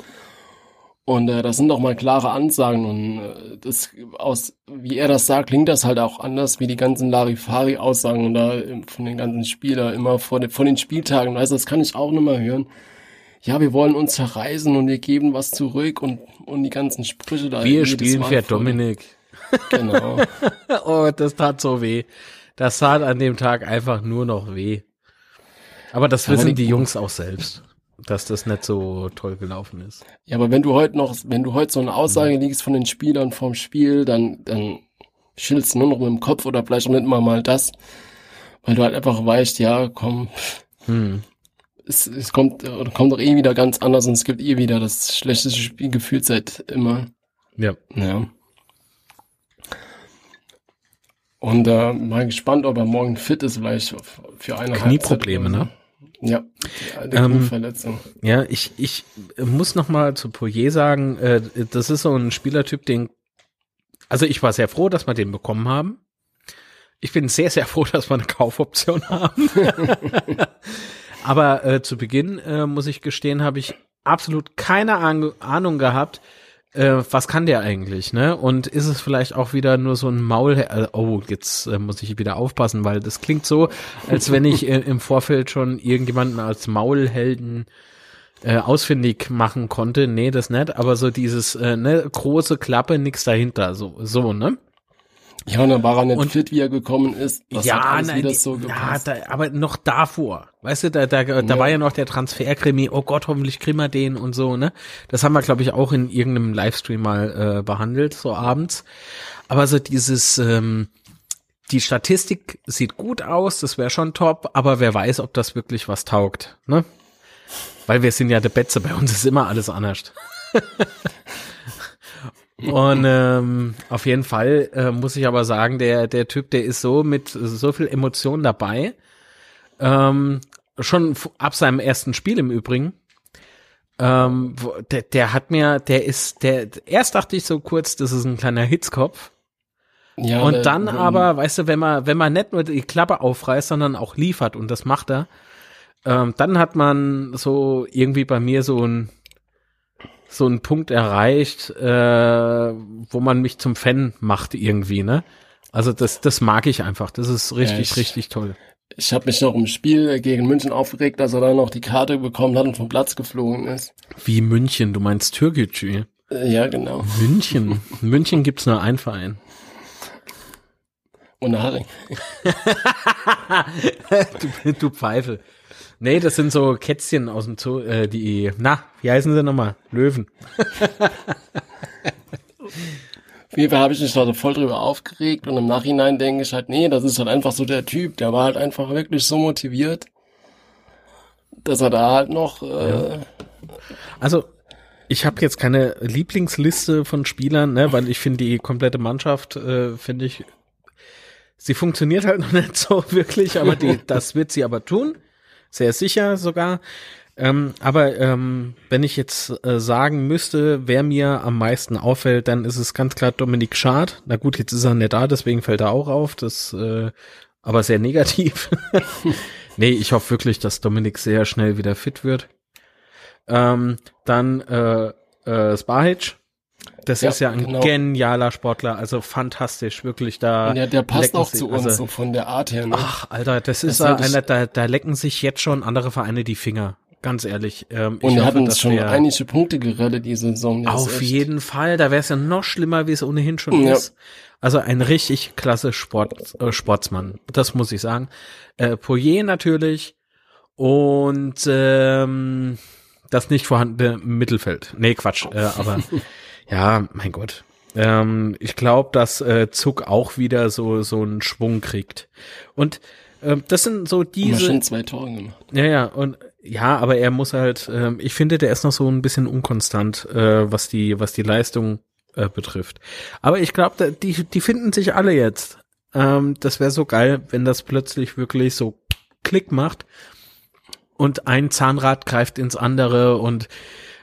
Und äh, das sind doch mal klare Ansagen und äh, das aus wie er das sagt, klingt das halt auch anders wie die ganzen Larifari-Aussagen da äh, von den ganzen Spielern immer vor den, von den Spieltagen. Weißt, das kann ich auch nicht mehr hören. Ja, wir wollen uns zerreißen und wir geben was zurück und und die ganzen Sprüche da. Wir spielen für Dominik. Genau. oh, das tat so weh. Das tat an dem Tag einfach nur noch weh. Aber das wissen die Jungs auch selbst dass das nicht so toll gelaufen ist. Ja, aber wenn du heute noch, wenn du heute so eine Aussage mhm. liegst von den Spielern vom Spiel, dann, dann schillst du nur noch mit dem Kopf oder vielleicht auch nicht mal mal das, weil du halt einfach weißt, ja, komm, hm. Es, es kommt, oder kommt doch eh wieder ganz anders und es gibt eh wieder das schlechteste Spielgefühl seit immer. Ja. Ja. Und äh, mal gespannt, ob er morgen fit ist, vielleicht für eine Knieprobleme, ne? Ja, die ähm, Verletzung. Ja, ich, ich muss noch mal zu Poirier sagen, äh, das ist so ein Spielertyp, den, also ich war sehr froh, dass wir den bekommen haben. Ich bin sehr, sehr froh, dass wir eine Kaufoption haben. Aber äh, zu Beginn, äh, muss ich gestehen, habe ich absolut keine Ahnung gehabt, äh, was kann der eigentlich, ne? Und ist es vielleicht auch wieder nur so ein Maul, äh, oh, jetzt äh, muss ich wieder aufpassen, weil das klingt so, als wenn ich äh, im Vorfeld schon irgendjemanden als Maulhelden äh, ausfindig machen konnte. Nee, das nicht, aber so dieses, äh, ne, große Klappe, nix dahinter, so, so, ne? Ja, und dann war er nicht und, fit, wie er gekommen ist. Das ja, nein, so ja da, aber noch davor. Weißt du, da, da, da ja. war ja noch der Transferkrimi, oh Gott, hoffentlich kriegen wir den und so, ne? Das haben wir, glaube ich, auch in irgendeinem Livestream mal äh, behandelt, so abends. Aber so dieses, ähm, die Statistik sieht gut aus, das wäre schon top, aber wer weiß, ob das wirklich was taugt, ne? Weil wir sind ja der Betze, bei uns ist immer alles anders. Und ähm, auf jeden Fall äh, muss ich aber sagen, der, der Typ, der ist so mit so viel Emotion dabei. Ähm, schon ab seinem ersten Spiel im Übrigen. Ähm, der, der hat mir, der ist, der, erst dachte ich so kurz, das ist ein kleiner Hitzkopf. Ja, und dann aber, weißt du, wenn man, wenn man nicht nur die Klappe aufreißt, sondern auch liefert, und das macht er, ähm, dann hat man so irgendwie bei mir so ein, so einen Punkt erreicht, äh, wo man mich zum Fan macht irgendwie, ne? Also das, das mag ich einfach. Das ist richtig, ich, richtig toll. ich habe mich noch im Spiel gegen München aufgeregt, dass er dann noch die Karte bekommen hat und vom Platz geflogen ist. Wie München, du meinst Türkgücü. Äh, ja, genau. München. In München gibt's nur einen Verein. Und Haring. du, du Pfeife. Nee, das sind so Kätzchen aus dem Zoo, äh, die, na, wie heißen sie nochmal? Löwen. Auf jeden Fall habe ich mich da so voll drüber aufgeregt und im Nachhinein denke ich halt, nee, das ist halt einfach so der Typ, der war halt einfach wirklich so motiviert, dass er da halt noch. Äh. Also ich habe jetzt keine Lieblingsliste von Spielern, ne, weil ich finde die komplette Mannschaft, äh, finde ich, sie funktioniert halt noch nicht so wirklich, aber die, das wird sie aber tun, sehr sicher sogar. Ähm, aber ähm, wenn ich jetzt äh, sagen müsste, wer mir am meisten auffällt, dann ist es ganz klar Dominik Schad. Na gut, jetzt ist er nicht da, deswegen fällt er auch auf. Das, äh, aber sehr negativ. nee, ich hoffe wirklich, dass Dominik sehr schnell wieder fit wird. Ähm, dann äh, äh, Spahic. Das ja, ist ja ein genau. genialer Sportler, also fantastisch, wirklich da. Ja, der passt auch zu uns, also, so von der Art her. Ne? Ach, Alter, das, das ist einer, da, da lecken sich jetzt schon andere Vereine die Finger. Ganz ehrlich. Ähm, und er hat uns schon einige Punkte gerettet diese Saison. Auf jeden Fall. Da wäre es ja noch schlimmer, wie es ohnehin schon ja. ist. Also ein richtig klasse Sport, äh, Sportsmann. Das muss ich sagen. Äh, Poirier natürlich. Und ähm, das nicht vorhandene Mittelfeld. Nee, Quatsch. Äh, aber ja, mein Gott. Ähm, ich glaube, dass äh, Zug auch wieder so so einen Schwung kriegt. Und äh, das sind so diese. schon zwei Tore gemacht. Ja, ja. Und ja, aber er muss halt, äh, ich finde, der ist noch so ein bisschen unkonstant, äh, was die, was die Leistung äh, betrifft. Aber ich glaube, die, die finden sich alle jetzt. Ähm, das wäre so geil, wenn das plötzlich wirklich so Klick macht und ein Zahnrad greift ins andere und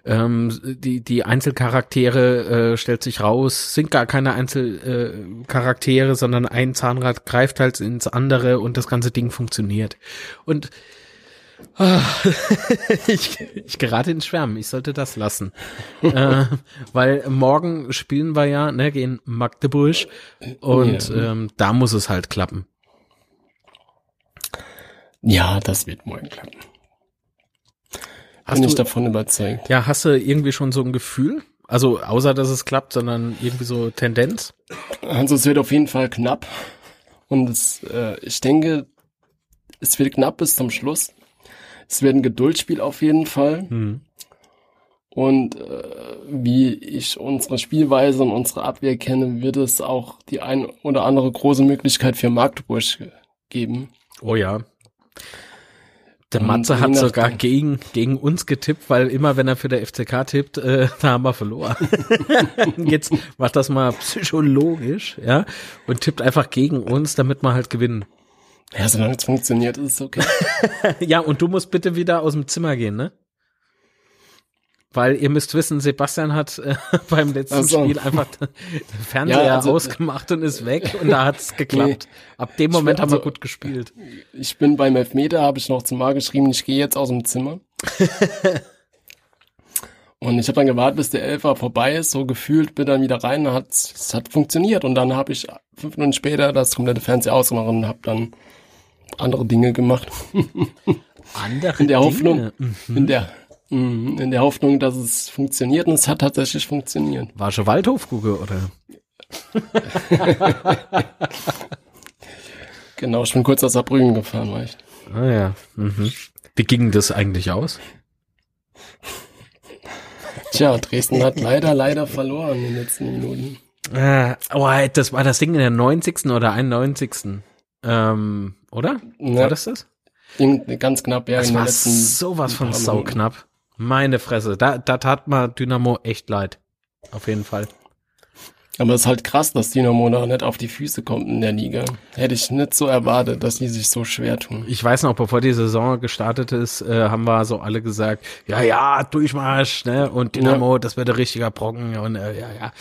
ähm, die, die Einzelcharaktere äh, stellt sich raus, sind gar keine Einzelcharaktere, äh, sondern ein Zahnrad greift halt ins andere und das ganze Ding funktioniert. Und Ah, ich, ich gerate ins Schwärmen. Ich sollte das lassen. äh, weil morgen spielen wir ja, ne, gegen Magdeburg und ja. ähm, da muss es halt klappen. Ja, das wird morgen klappen. Hast Bin ich davon überzeugt. Ja, hast du irgendwie schon so ein Gefühl? Also außer dass es klappt, sondern irgendwie so Tendenz? Also es wird auf jeden Fall knapp. Und es, äh, ich denke, es wird knapp bis zum Schluss. Es wird ein Geduldsspiel auf jeden Fall. Mhm. Und äh, wie ich unsere Spielweise und unsere Abwehr kenne, wird es auch die ein oder andere große Möglichkeit für Magdeburg geben. Oh ja. Der Matze hat sogar gegen, gegen uns getippt, weil immer wenn er für der FCK tippt, äh, da haben wir verloren. Jetzt macht das mal psychologisch, ja, und tippt einfach gegen uns, damit wir halt gewinnen. Ja, solange es funktioniert, ist es okay. ja, und du musst bitte wieder aus dem Zimmer gehen, ne? Weil ihr müsst wissen, Sebastian hat äh, beim letzten also. Spiel einfach den Fernseher ja, also, ausgemacht und ist weg und da hat's geklappt. Nee, Ab dem Moment bin, haben wir also, gut gespielt. Ich bin beim Elfmeter, habe ich noch zum Mar geschrieben, ich gehe jetzt aus dem Zimmer. und ich habe dann gewartet, bis der Elfer vorbei ist, so gefühlt bin dann wieder rein, hat es hat funktioniert und dann habe ich fünf Minuten später das komplette Fernseher ausgemacht und habe dann andere Dinge gemacht. andere in der Hoffnung, mhm. in der in der Hoffnung, dass es funktioniert und es hat tatsächlich funktioniert. War schon Waldhofkugel oder? genau, ich bin kurz aus Saarbrücken gefahren, war ich. Ah ja. Mhm. Wie ging das eigentlich aus? Tja, Dresden hat leider, leider verloren in den letzten Minuten. Äh, oh, das war das Ding in der 90. oder 91. Ähm, oder? Ja. War das das? Ganz knapp, ja. Das war sowas von sauknapp. Meine Fresse. Da, da tat mal Dynamo echt leid. Auf jeden Fall. Aber es ist halt krass, dass Dynamo da nicht auf die Füße kommt in der Liga. Hätte ich nicht so erwartet, dass die sich so schwer tun. Ich weiß noch, bevor die Saison gestartet ist, äh, haben wir so alle gesagt, ja, ja, Durchmarsch, ne? Und Dynamo, ja. das wird ein richtiger Brocken und äh, ja, ja.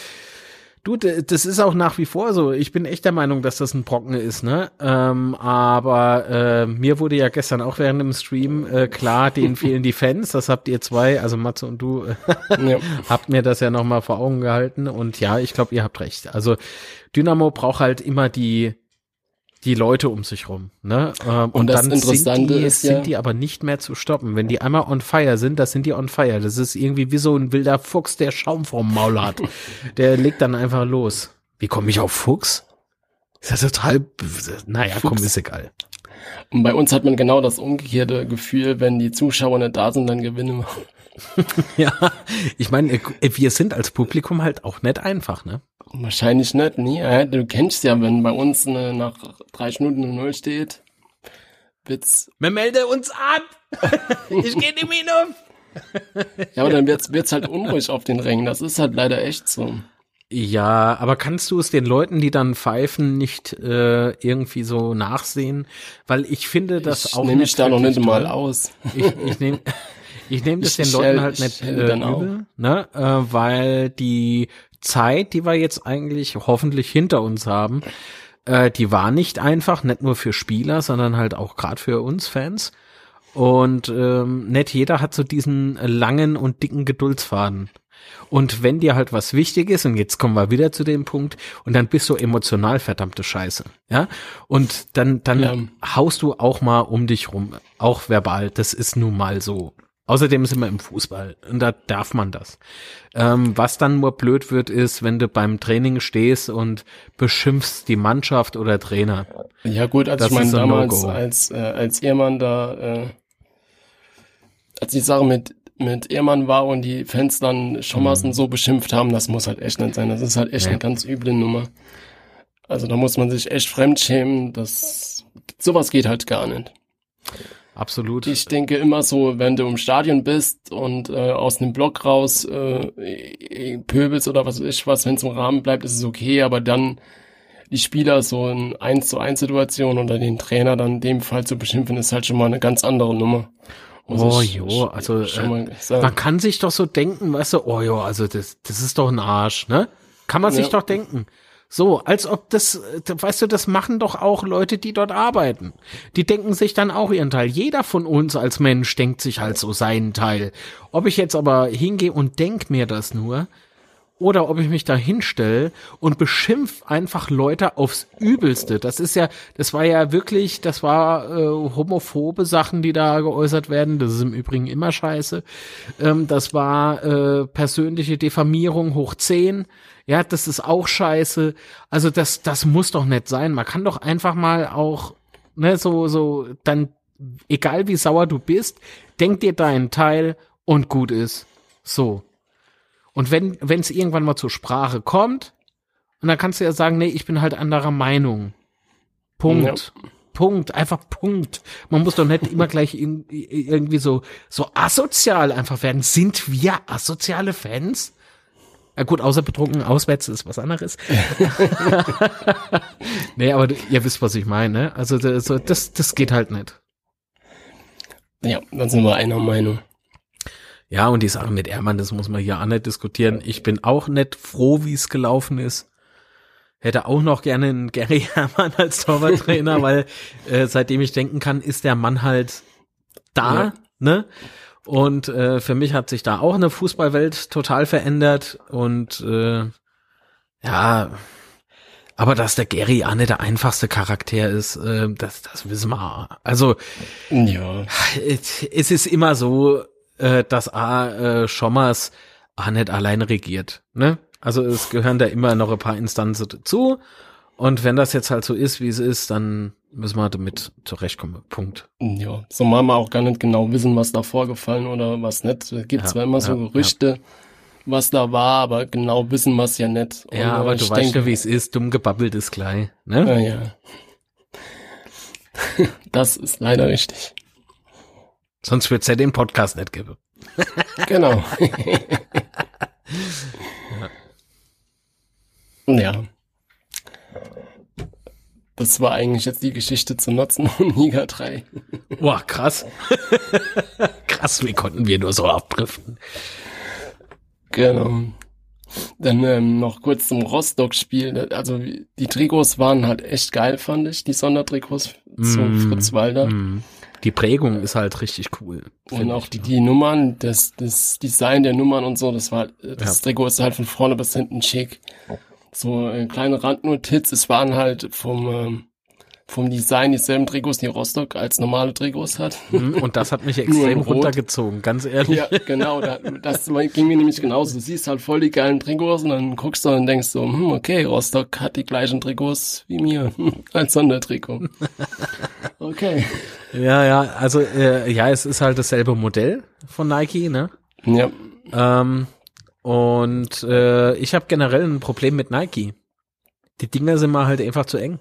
Du, das ist auch nach wie vor so. Ich bin echt der Meinung, dass das ein Brocken ist, ne? Ähm, aber äh, mir wurde ja gestern auch während dem Stream äh, klar, denen fehlen die Fans. Das habt ihr zwei, also Matze und du, ja. habt mir das ja nochmal vor Augen gehalten. Und ja, ich glaube, ihr habt recht. Also Dynamo braucht halt immer die die Leute um sich rum. Ne? Ähm, und, Und dann sind, die, ist ja- sind die aber nicht mehr zu stoppen. Wenn die einmal on fire sind, das sind die on fire. Das ist irgendwie wie so ein wilder Fuchs, der Schaum vorm Maul hat. der legt dann einfach los. Wie komme ich auf Fuchs? Ist das total, naja, komm, Fuchs. ist egal. Und bei uns hat man genau das umgekehrte Gefühl, wenn die Zuschauer nicht da sind, dann gewinnen wir. Ja, ich meine, wir sind als Publikum halt auch nicht einfach, ne? Wahrscheinlich nicht, nee. Ja, Du kennst ja, wenn bei uns eine, nach drei Stunden eine Null steht, wird's, Wir melden uns an! ich gehe mehr hin. ja, aber dann wird's, wird's halt unruhig auf den Rängen. Das ist halt leider echt so. Ja, aber kannst du es den Leuten, die dann pfeifen, nicht äh, irgendwie so nachsehen? Weil ich finde das ich auch nehme mich da noch nicht wirklich mal toll. aus. Ich, ich nehme ich nehm das Ich den schell- Leuten halt ich nicht äh, übel, ne? Äh, weil die Zeit, die wir jetzt eigentlich hoffentlich hinter uns haben, äh, die war nicht einfach, nicht nur für Spieler, sondern halt auch gerade für uns Fans. Und ähm, nicht jeder hat so diesen langen und dicken Geduldsfaden. Und wenn dir halt was wichtig ist, und jetzt kommen wir wieder zu dem Punkt, und dann bist du emotional verdammte Scheiße, ja, und dann, dann Ja. haust du auch mal um dich rum, auch verbal, das ist nun mal so. Außerdem sind wir im Fußball und da darf man das. Ähm, was dann nur blöd wird, ist, wenn du beim Training stehst und beschimpfst die Mannschaft oder Trainer. Ja gut, als Das ich meine damals, No-Go. als, äh, als Ehrmann da, äh, als die Sache mit, mit Ehrmann war und die Fans dann Schommersen so beschimpft haben, das muss halt echt nicht sein. Das ist halt echt Nee. eine ganz üble Nummer. Also da muss man sich echt fremdschämen, das, sowas geht halt gar nicht. Absolut. Ich denke immer so, wenn du im Stadion bist und äh, aus einem Block raus äh, pöbelst oder was weiß ich was, wenn es im Rahmen bleibt, ist es okay, aber dann die Spieler so in 1 zu 1 Situation oder den Trainer dann in dem Fall zu beschimpfen, ist halt schon mal eine ganz andere Nummer. Muss Oh jo, also, äh. Man kann sich doch so denken, weißt du, oh ja, also das, das ist doch ein Arsch, ne? Kann man sich Ja. doch denken. So, als ob das, äh, weißt du, das machen doch auch Leute, die dort arbeiten. Die denken sich dann auch ihren Teil. Jeder von uns als Mensch denkt sich halt so seinen Teil. Ob ich jetzt aber hingehe und denk mir das nur, oder ob ich mich da hinstelle und beschimpf einfach Leute aufs Übelste. Das ist ja, das war ja wirklich, das war äh, homophobe Sachen, die da geäußert werden. Das ist im Übrigen immer scheiße. Ähm, das war äh, persönliche Diffamierung hoch 10. Ja, das ist auch scheiße. Also das, das muss doch nicht sein. Man kann doch einfach mal auch, ne, so, so, dann, egal wie sauer du bist, denk dir deinen Teil und gut ist. So. Und wenn wenn es irgendwann mal zur Sprache kommt, und dann kannst du ja sagen, nee, ich bin halt anderer Meinung. Punkt. Punkt, einfach Punkt. Man muss doch nicht immer gleich in, irgendwie so so asozial einfach werden. Sind wir asoziale Fans? Ja gut, außer betrunken auswärts ist was anderes. nee, aber ihr wisst, was ich meine. ne? Also das, so, das, das geht halt nicht. ja, dann sind wir einer Meinung. Ja, und die Sache mit Ehrmann, das muss man hier auch nicht diskutieren. Ich bin auch nicht froh, wie es gelaufen ist. Hätte auch noch gerne einen Gary Hermann als Torwarttrainer, weil äh, seitdem ich denken kann, ist der Mann halt da, Ja. ne? Und äh, für mich hat sich da auch eine Fußballwelt total verändert und äh, ja, aber dass der Gary auch nicht der einfachste Charakter ist, äh, das, das wissen wir. Also Ja, es ist immer so, äh, dass A, äh, Schommers A nicht alleine regiert. Ne? Also es gehören da immer noch ein paar Instanzen dazu. Und wenn das jetzt halt so ist, wie es ist, dann müssen wir damit zurechtkommen. Punkt. ja. So mal wir auch gar nicht genau wissen, was da vorgefallen oder was nicht. Es gibt Ja, zwar immer so ja, Gerüchte, was da war, aber genau wissen wir es ja nicht. Und, Ja, aber äh, du ich weißt ja, wie es ist. Dumm gebabbelt ist gleich. Ne? Ja, ja. Das ist leider richtig. Sonst wird's ja den Podcast nicht geben. Genau. ja. Das war eigentlich jetzt die Geschichte zu Nutzen und Liga 3. Boah, krass. krass, wie konnten wir nur so abdriften. Genau. Dann ähm, noch kurz zum Rostock-Spiel. Also die Trikots waren halt echt geil, fand ich, die Sondertrikots zu Mm, Fritz Walder. Mm. Die Prägung ist halt richtig cool. Und auch ich. die, die Nummern, das, das Design der Nummern und so, das war, das Ja. Trikot ist halt von vorne bis hinten schick. So äh, kleine Randnotiz, es waren halt vom, ähm, vom Design dieselben Trikots, die Rostock als normale Trikots hat. Mhm, Und das hat mich extrem runtergezogen, ganz ehrlich. Ja, genau, da- das ging mir nämlich genauso. Du siehst halt voll die geilen Trikots und dann guckst du und denkst so, hm, okay, Rostock hat die gleichen Trikots wie mir, als Sondertrikot. Okay. Ja, ja, also äh, ja, es ist halt dasselbe Modell von Nike, ne? Ja, Ähm, und äh, ich habe generell ein Problem mit Nike. Die Dinger sind mal halt einfach zu eng.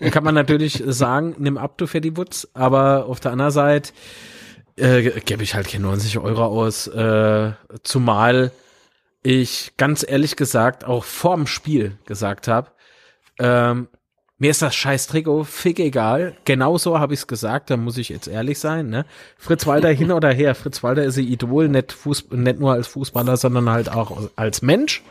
Dann kann man natürlich sagen, nimm ab, du Fatty Woods, aber auf der anderen Seite äh, gebe ich halt keine 90 Euro aus, äh, zumal ich ganz ehrlich gesagt auch vorm Spiel gesagt habe, ähm, mir ist das scheiß Trikot fick egal. Genauso habe ich es gesagt, da muss ich jetzt ehrlich sein. Ne? Fritz Walter hin oder her. Fritz Walter ist ein Idol, nicht, Fuß, nicht nur als Fußballer, sondern halt auch als Mensch.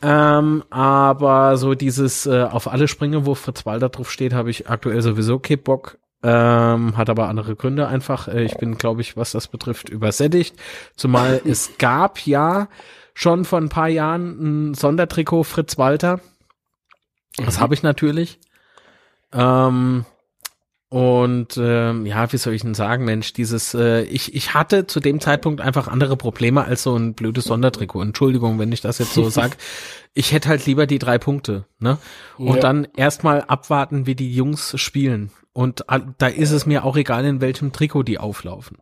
Ähm, aber so dieses äh, auf alle Springe, wo Fritz Walter drauf steht, habe ich aktuell sowieso keinen Bock. Ähm, hat aber andere Gründe einfach. Äh, ich bin, glaube ich, was das betrifft, übersättigt. Zumal es gab ja schon vor ein paar Jahren ein Sondertrikot Fritz Walter. Das habe ich natürlich. Ähm, und ähm, ja, wie soll ich denn sagen, Mensch, dieses, äh, ich, ich hatte zu dem Zeitpunkt einfach andere Probleme als so ein blödes Sondertrikot. Entschuldigung, wenn ich das jetzt so sag. Ich hätte halt lieber die drei Punkte, ne? Und Ja. dann erstmal abwarten, wie die Jungs spielen. Und da ist es mir auch egal, in welchem Trikot die auflaufen.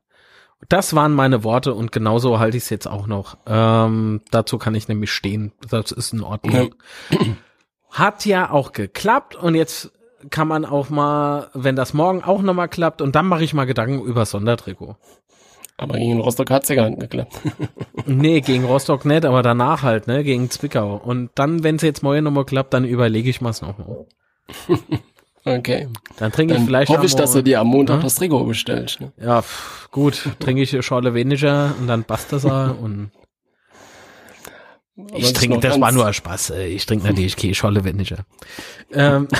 Das waren meine Worte und genauso halte ich es jetzt auch noch. Ähm, dazu kann ich nämlich stehen. Das ist in Ordnung. Hat ja auch geklappt und jetzt kann man auch mal, wenn das morgen auch nochmal klappt und dann mache ich mal Gedanken über Sondertrikot. aber gegen Rostock hat's ja gar nicht geklappt. Nee, gegen Rostock nicht, aber danach halt, ne, gegen Zwickau. Und dann, wenn es jetzt morgen nochmal klappt, dann überlege ich mal's noch mal. Okay. Dann trinke ich vielleicht hoffe ich, dass du dir am Montag Hm? das Trikot bestellst. Ne? Ja, pff, gut, trinke ich Schorle weniger und dann passt das und ich trinke, das war nur Spaß. Ich trinke natürlich keine Scholle weniger. Ähm,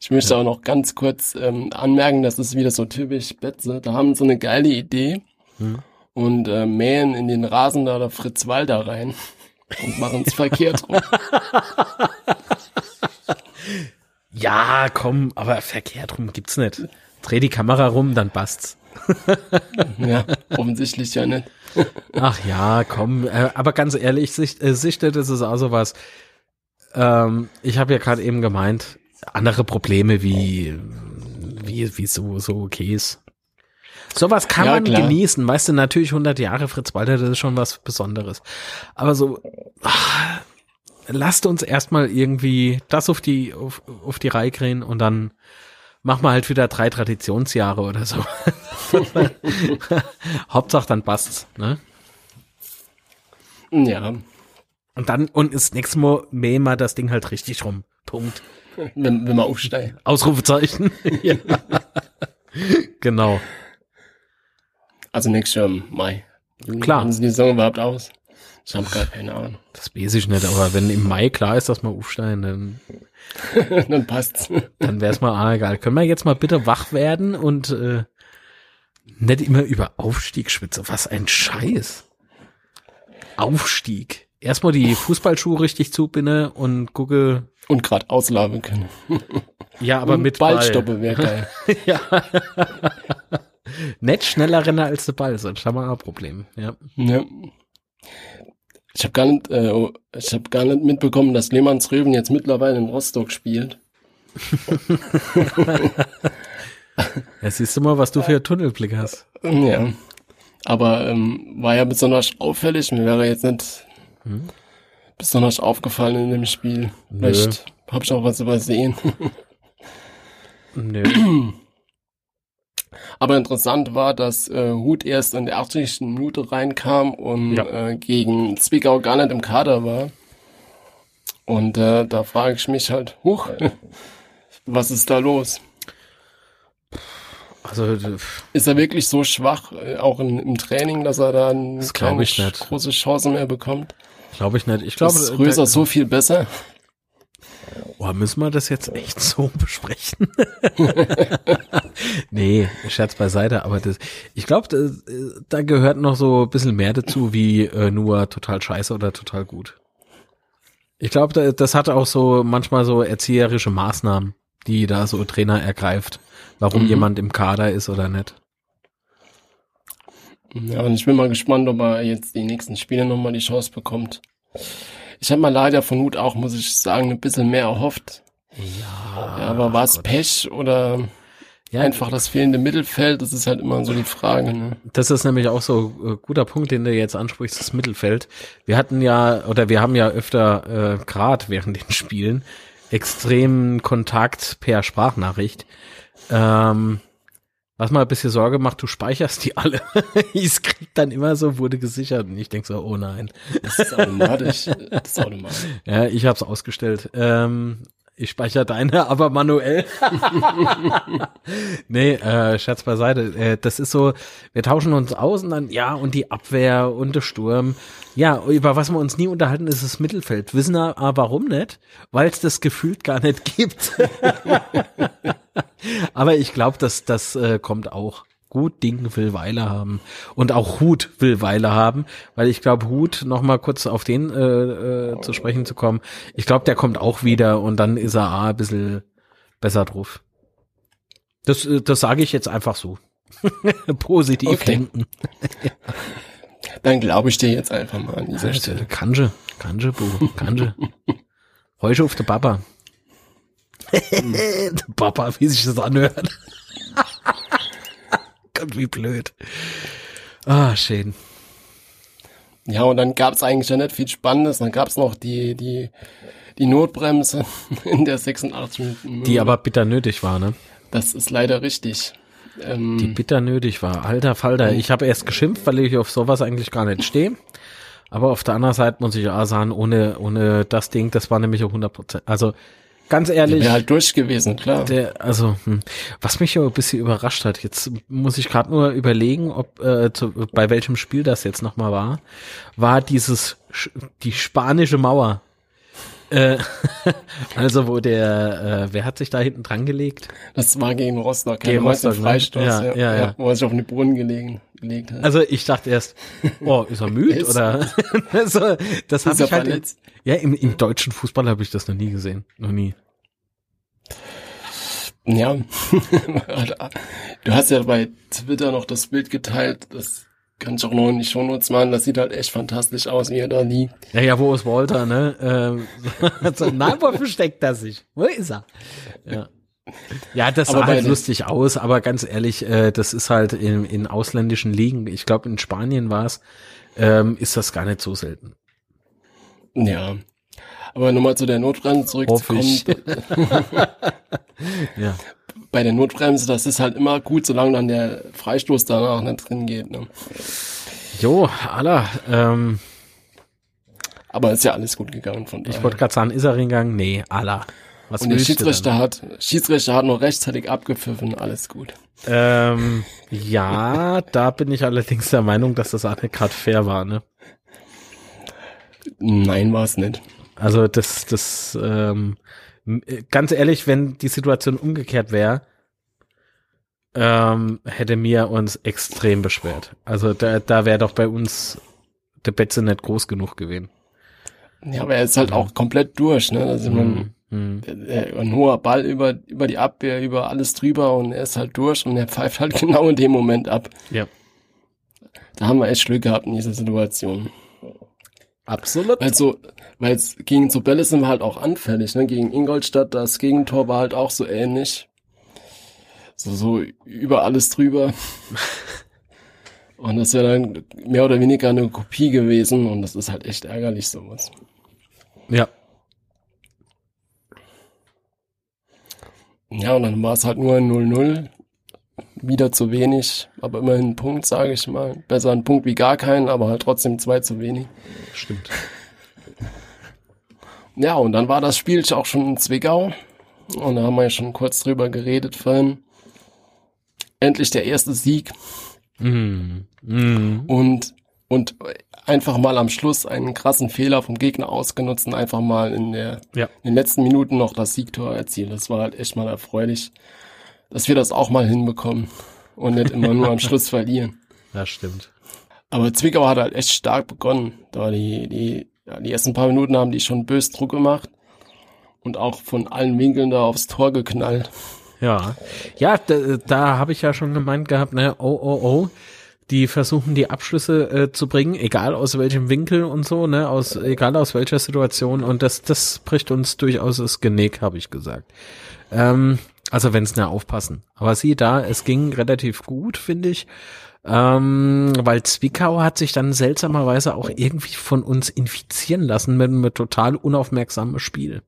Ich möchte auch noch ganz kurz ähm, anmerken, das ist wieder so typisch Betze. Da haben sie eine geile Idee Hm. und äh, mähen in den Rasen da der Fritz Walter rein und machen es verkehrt rum. ja, komm, aber verkehrt rum gibt's nicht. Dreh die Kamera rum, dann passt's. Ja, offensichtlich ja nicht. Ach ja, komm, äh, aber ganz ehrlich, Sicht, äh, Sichtet ist es auch sowas. Ähm, ich habe ja gerade eben gemeint, andere Probleme wie wie wie so so Käse. Sowas kann Ja, man klar. genießen, weißt du, natürlich 100 Jahre Fritz Walter, das ist schon was Besonderes. Aber so ah, lasst uns erstmal irgendwie das auf die auf, auf die Reihe kriegen und dann machen wir halt wieder drei Traditionsjahre oder so. Hauptsache dann passt's, ne? Ja, Und dann, und das nächste Mal mähen wir das Ding halt richtig rum. Punkt. wenn, wenn man aufsteigt. Ausrufezeichen. ja. Genau. Also nächstes Jahr im Mai. Klar. Wann sieht die Saison überhaupt aus? Ich habe gar keine Ahnung. Das weiß ich nicht, aber wenn im Mai klar ist, dass wir aufsteigen, dann, Dann passt's. dann wäre es mal ah, egal. Können wir jetzt mal bitte wach werden und äh, nicht immer über Aufstieg schwitze. Was ein Scheiß. Aufstieg. Erstmal die Fußballschuhe richtig zubinde und gucke. Und gerade auslaufen können. Ja, aber Und mit Ball. Ballstoppe wäre geil. ja. Nicht schneller rennen als der Ball, sonst haben wir auch ein Problem. Ja. Ja. Ich habe gar nicht, äh, ich habe gar nicht mitbekommen, dass Lehmanns Röben jetzt mittlerweile in Rostock spielt. Siehst du mal, was du für einen Tunnelblick hast. Ja. Aber ähm, war ja besonders auffällig. Mir wäre jetzt nicht besonders aufgefallen in dem Spiel. Nö. Vielleicht habe ich auch was übersehen. Nö. Aber interessant war, dass äh, Hut erst in der 80. Minute reinkam und Ja. äh, gegen Zwickau gar nicht im Kader war. Und äh, da frage ich mich halt, huch, was ist da los? Also, äh, Ist er wirklich so schwach, äh, auch in, im Training, dass er da keine große Chance mehr bekommt? glaube ich nicht. Ich glaube, ist Röser da- so viel besser? Oh, müssen wir das jetzt echt so besprechen? nee, Scherz beiseite, aber das, ich glaube, da, da gehört noch so ein bisschen mehr dazu, wie äh, nur total scheiße oder total gut. Ich glaube, das hat auch so manchmal so erzieherische Maßnahmen, die da so Trainer ergreift, warum mhm. jemand im Kader ist oder nicht. Ja, und ich bin mal gespannt, ob er jetzt die nächsten Spiele nochmal die Chance bekommt. Ich habe mal leider von Hut auch, muss ich sagen, ein bisschen mehr erhofft. Ja. ja aber war es Pech oder ja, einfach das fehlende Mittelfeld? Das ist halt immer so die Frage. Ne? Das ist nämlich auch so äh, guter Punkt, den du jetzt ansprichst, das Mittelfeld. Wir hatten ja, oder wir haben ja öfter äh, gerade während den Spielen extremen Kontakt per Sprachnachricht. Ähm, was mal ein bisschen Sorge macht, du speicherst die alle. ich krieg dann immer so, wurde gesichert. Und ich denk so, oh nein. Das ist automatisch. Das ist automatisch. Ja, ich hab's ausgestellt. Ähm, ich speichere deine, aber manuell. nee, äh, Scherz beiseite. Äh, das ist so, wir tauschen uns aus und dann, ja, und die Abwehr und der Sturm. Ja, über was wir uns nie unterhalten, ist das Mittelfeld. Wissen wir aber warum nicht? Weil es das gefühlt gar nicht gibt. aber ich glaube, dass das äh, kommt auch. Gut Ding will Weile haben. Und auch Hut will Weile haben, weil ich glaube, Hut, noch mal kurz auf den äh, äh, zu sprechen zu kommen, ich glaube, der kommt auch wieder und dann ist er A, ein bisschen besser drauf. Das, äh, das sage ich jetzt einfach so. Positiv okay. denken. Dann glaube ich dir jetzt einfach mal an dieser ja, Stelle. Kanje, Kanje, Bu, Kanje. Heute auf der Papa. der Papa, wie sich das anhört. Gott, wie blöd. Ah, schön. Ja, und dann gab es eigentlich ja nicht viel Spannendes. Dann gab es noch die, die, die Notbremse in der 86 Minuten. Die aber bitter nötig war, ne? Das ist leider richtig. Ähm, die bitter nötig war. Alter Falter, ich habe erst geschimpft, weil ich auf sowas eigentlich gar nicht stehe. Aber auf der anderen Seite muss ich auch sagen, ohne, ohne das Ding, das war nämlich 100 Prozent. Also, ganz ehrlich. Wäre halt durch gewesen, klar. Der, also, hm, was mich aber ein bisschen überrascht hat, jetzt muss ich gerade nur überlegen, ob äh, zu, bei welchem Spiel das jetzt nochmal war, war dieses die spanische Mauer. Äh, also wo der, äh, wer hat sich da hinten dran gelegt? Das war gegen Rostock, gegen Rostock, ne? Freistoß, ja, ja, ja, ja, wo er sich auf den Brunnen gelegen, gelegt hat. Also ich dachte erst, oh, ist er müde oder? also, das habe ich halt. In, ja, im, im deutschen Fußball habe ich das noch nie gesehen, noch nie. Ja, du hast ja bei Twitter noch das Bild geteilt, das kann ich auch noch nicht schon Shownotes machen, das sieht halt echt fantastisch aus, wie er da liegt. Ja, ja, wo ist Walter, ne? Ähm, so, nein, wo versteckt er sich? Wo ist er? Ja. Ja, das aber sah halt lustig aus, aber ganz ehrlich, äh, das ist halt in, in ausländischen Ligen, ich glaube in Spanien war es, ähm, ist das gar nicht so selten. Ja. Aber nochmal zu der Notbremse zurückzukommen. ja. Bei der Notbremse, das ist halt immer gut, solange dann der Freistoß danach nicht drin geht. Ne? Jo, aller. Ähm, Aber ist ja alles gut gegangen von daher. Ich wollte gerade sagen, ist er hingegangen? Nee, aller. Was Und der Schiedsrichter hat, Schiedsrichter hat noch rechtzeitig abgepfiffen, alles gut. Ähm, ja, da bin ich allerdings der Meinung, dass das nicht gerade fair war, ne? Nein, war es nicht. Also das, das, ähm, ganz ehrlich, wenn die Situation umgekehrt wäre, ähm, hätte mir uns extrem beschwert. Also da, da wäre doch bei uns der Betze nicht groß genug gewesen. Ja, aber er ist halt auch komplett durch, ne? Also man, mm, ein hoher Ball über, über die Abwehr, über alles drüber und er ist halt durch und er pfeift halt genau in dem Moment ab. Ja. Da haben wir echt Glück gehabt in dieser Situation. Absolut. Weil es gegen so Bälle sind wir halt auch anfällig, ne? Gegen Ingolstadt, das Gegentor war halt auch so ähnlich. So, so über alles drüber. und das wäre dann mehr oder weniger eine Kopie gewesen und das ist halt echt ärgerlich, sowas. Ja. Ja, und dann war es halt nur ein 0-0 wieder zu wenig, aber immerhin ein Punkt, sage ich mal. Besser ein Punkt wie gar keinen, aber halt trotzdem zwei zu wenig. Stimmt. Ja, und dann war das Spiel auch schon in Zwickau. Und da haben wir ja schon kurz drüber geredet vorhin. Endlich der erste Sieg. Mm. Mm. Und, und einfach mal am Schluss einen krassen Fehler vom Gegner ausgenutzt und einfach mal in, der, ja. in den letzten Minuten noch das Siegtor erzielt. Das war halt echt mal erfreulich dass wir das auch mal hinbekommen und nicht immer nur am Schluss verlieren. Ja, stimmt. Aber Zwickau hat halt echt stark begonnen. Da die, die ja, die ersten paar Minuten haben die schon bös Druck gemacht und auch von allen Winkeln da aufs Tor geknallt. Ja, ja, da, da habe ich ja schon gemeint gehabt, ne, oh, oh, oh, die versuchen die Abschlüsse äh, zu bringen, egal aus welchem Winkel und so, ne, aus egal aus welcher Situation und das das bricht uns durchaus das Genick, habe ich gesagt. Ähm, also wenn's ne aufpassen. Aber sieh da, es ging relativ gut, finde ich. Ähm, weil Zwickau hat sich dann seltsamerweise auch irgendwie von uns infizieren lassen mit einem total unaufmerksamen Spiel.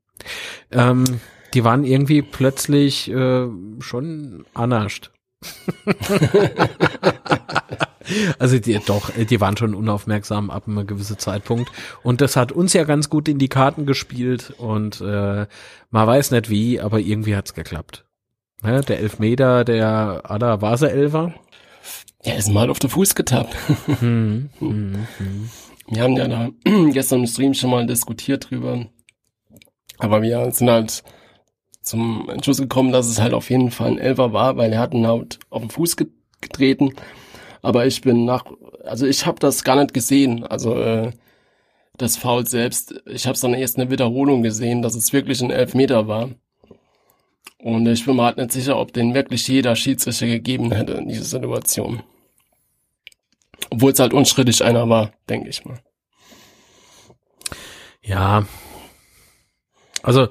Ähm, die waren irgendwie plötzlich äh, schon anascht. also die doch, die waren schon unaufmerksam ab einem gewissen Zeitpunkt und das hat uns ja ganz gut in die Karten gespielt und äh, man weiß nicht wie, aber irgendwie hat's geklappt. Ja, der Elfmeter, der Ada Vase Elfer. Ja, ist mal auf den Fuß getappt. hm, hm, hm. Wir haben ja da gestern im Stream schon mal diskutiert drüber. Aber wir sind halt zum Entschluss gekommen, dass es halt auf jeden Fall ein Elfer war, weil er hat ihn halt auf den Fuß getreten. Aber ich bin nach, also ich habe das gar nicht gesehen. Also äh, das Foul selbst, ich habe es dann erst eine Wiederholung gesehen, dass es wirklich ein Elfmeter war. Und ich bin mir halt nicht sicher, ob den wirklich jeder Schiedsrichter gegeben hätte in dieser Situation. Obwohl es halt unstrittig einer war, denke ich mal. Ja. Also,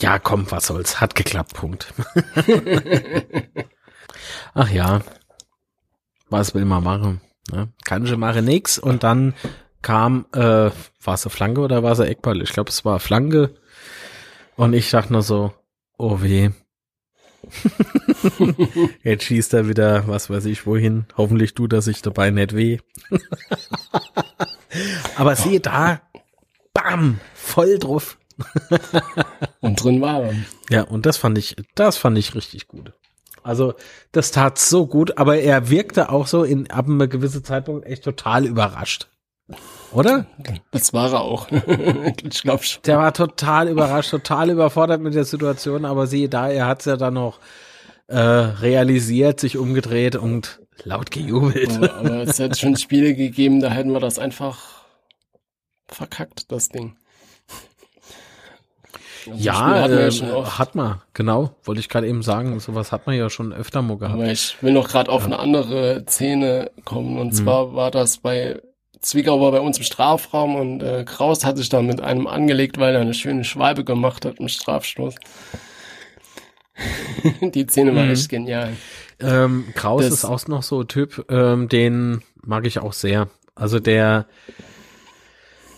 ja, komm, was soll's. Hat geklappt, Punkt. Ach ja. Was will man machen? Ne? Kann ich machen nix. Und dann kam, äh, war es eine Flanke oder war es ein Eckball? Ich glaube, es war Flanke. Und ich dachte nur so, oh weh. Jetzt schießt er wieder, was weiß ich, wohin. Hoffentlich tut er sich dabei nicht weh. Aber siehe da, bam, voll drauf. und drin war er. Ja, und das fand ich, das fand ich richtig gut. Also, das tat so gut, aber er wirkte auch so in, ab einem gewissen Zeitpunkt echt total überrascht. Oder? Das war er auch. ich glaube schon. Der war total überrascht, total überfordert mit der Situation, aber siehe da, er hat's ja dann noch äh, realisiert, sich umgedreht und laut gejubelt. Aber, aber es hätte schon Spiele gegeben, da hätten wir das einfach verkackt, das Ding. Ja, äh, ja hat man, genau, wollte ich gerade eben sagen, sowas hat man ja schon öfter mal gehabt. Aber ich will noch gerade auf ja. eine andere Szene kommen und mhm. zwar war das bei Zwickau war bei uns im Strafraum und äh, Kraus hat sich da mit einem angelegt, weil er eine schöne Schwalbe gemacht hat im Strafstoß. Die Szene war mhm. echt genial. Ähm, Kraus das, ist auch noch so ein Typ, ähm, den mag ich auch sehr. Also der,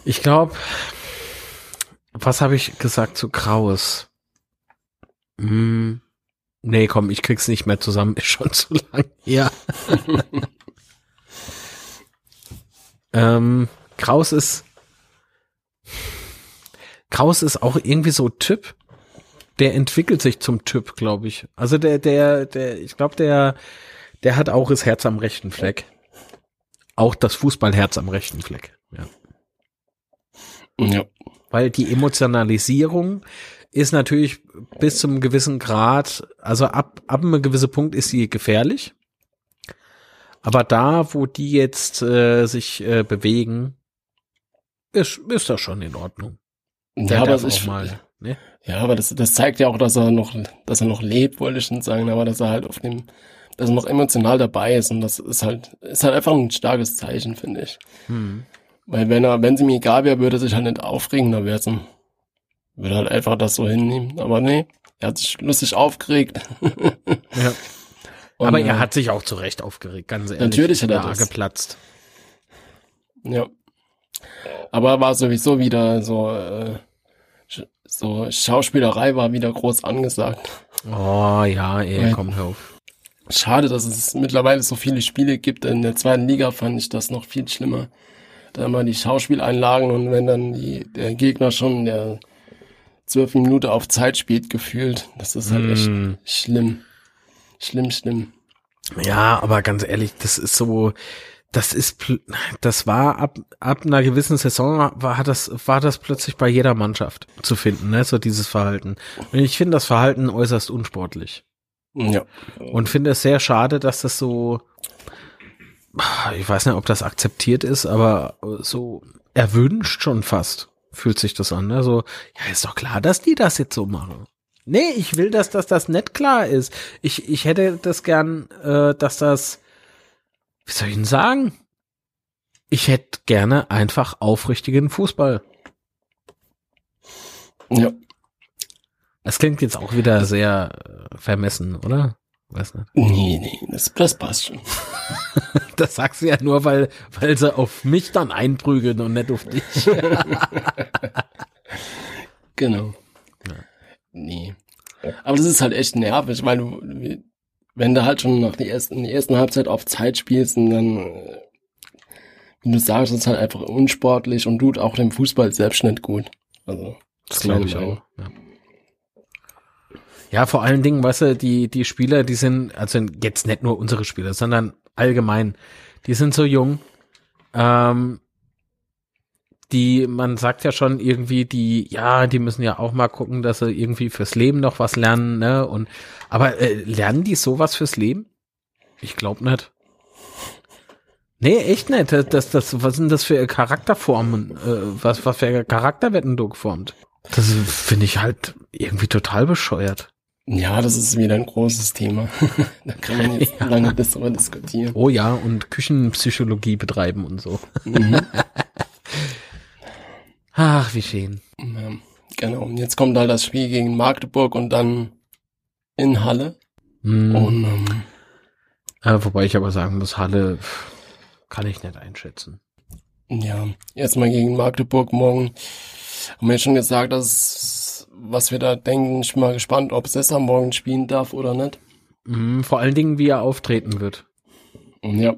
ich glaube, was habe ich gesagt zu Kraus? Hm, nee, komm, ich krieg's nicht mehr zusammen, ist schon zu lang. Ja. ähm, Kraus ist Kraus ist auch irgendwie so Typ. Der entwickelt sich zum Typ, glaube ich. Also der, der, der, ich glaube, der, der hat auch das Herz am rechten Fleck. Auch das Fußballherz am rechten Fleck. Ja. Ja weil die Emotionalisierung ist natürlich bis zum gewissen Grad, also ab, ab einem gewissen Punkt ist sie gefährlich. Aber da, wo die jetzt äh, sich äh, bewegen, ist, ist das schon in Ordnung. Der ja, aber das ist mal, ne? Ja, aber das, das zeigt ja auch, dass er noch, dass er noch lebt, wollte ich nicht sagen, aber dass er halt auf dem, dass er noch emotional dabei ist und das ist halt, ist halt einfach ein starkes Zeichen, finde ich. Hm. Weil wenn er, wenn sie mir egal wäre, würde er sich halt nicht aufregen, dann wäre es ein, würde halt einfach das so hinnehmen. Aber nee, er hat sich lustig aufgeregt. ja. Und, Aber er äh, hat sich auch zu Recht aufgeregt, ganz ehrlich. Natürlich hat er das. geplatzt. Ja. Aber war sowieso wieder so, äh, so Schauspielerei war wieder groß angesagt. Oh ja, ey, Weil, komm, hör auf. Schade, dass es mittlerweile so viele Spiele gibt. In der zweiten Liga fand ich das noch viel schlimmer da immer die Schauspieleinlagen und wenn dann die, der Gegner schon der zwölf Minuten auf Zeit spielt, gefühlt, das ist halt echt mm. schlimm. Schlimm, schlimm. Ja, aber ganz ehrlich, das ist so, das ist, das war ab, ab einer gewissen Saison war hat das, war das plötzlich bei jeder Mannschaft zu finden, ne, so dieses Verhalten. Und ich finde das Verhalten äußerst unsportlich. Ja. Und finde es sehr schade, dass das so, ich weiß nicht, ob das akzeptiert ist, aber so erwünscht schon fast fühlt sich das an. Ne? So, ja, ist doch klar, dass die das jetzt so machen. Nee, ich will, dass, dass das nicht klar ist. Ich, ich hätte das gern, äh, dass das, wie soll ich denn sagen? Ich hätte gerne einfach aufrichtigen Fußball. Ja. Das klingt jetzt auch wieder sehr äh, vermessen, oder? Weiß nicht. Nee, nee, das, das passt schon. das sagst du ja nur, weil, weil sie auf mich dann einprügeln und nicht auf dich. genau. Ja. Nee. Aber das ist halt echt nervig, weil du, wenn du halt schon nach der ersten, die ersten Halbzeit auf Zeit spielst und dann, wie du sagst, ist halt einfach unsportlich und tut auch dem Fußball selbst nicht gut. Also, das, das glaube ich auch. Ja. Ja, vor allen Dingen, weißt du, die, die Spieler, die sind, also jetzt nicht nur unsere Spieler, sondern allgemein, die sind so jung, ähm, die, man sagt ja schon irgendwie, die, ja, die müssen ja auch mal gucken, dass sie irgendwie fürs Leben noch was lernen, ne? Und aber äh, lernen die sowas fürs Leben? Ich glaube nicht. Nee, echt nicht. Das, das, was sind das für Charakterformen? Äh, was, was für Charakter werden du geformt? Das finde ich halt irgendwie total bescheuert. Ja, das ist wieder ein großes Thema. da kann man jetzt ja. lange darüber diskutieren. Oh ja, und Küchenpsychologie betreiben und so. Mhm. Ach, wie schön. Ja, genau. Und jetzt kommt halt das Spiel gegen Magdeburg und dann in Halle. Mhm. Und, ähm, äh, wobei ich aber sagen muss, Halle kann ich nicht einschätzen. Ja, erstmal gegen Magdeburg morgen. Haben wir ja schon gesagt, dass was wir da denken. Ich bin mal gespannt, ob Sessa morgen spielen darf oder nicht. Mhm, vor allen Dingen, wie er auftreten wird. Ja.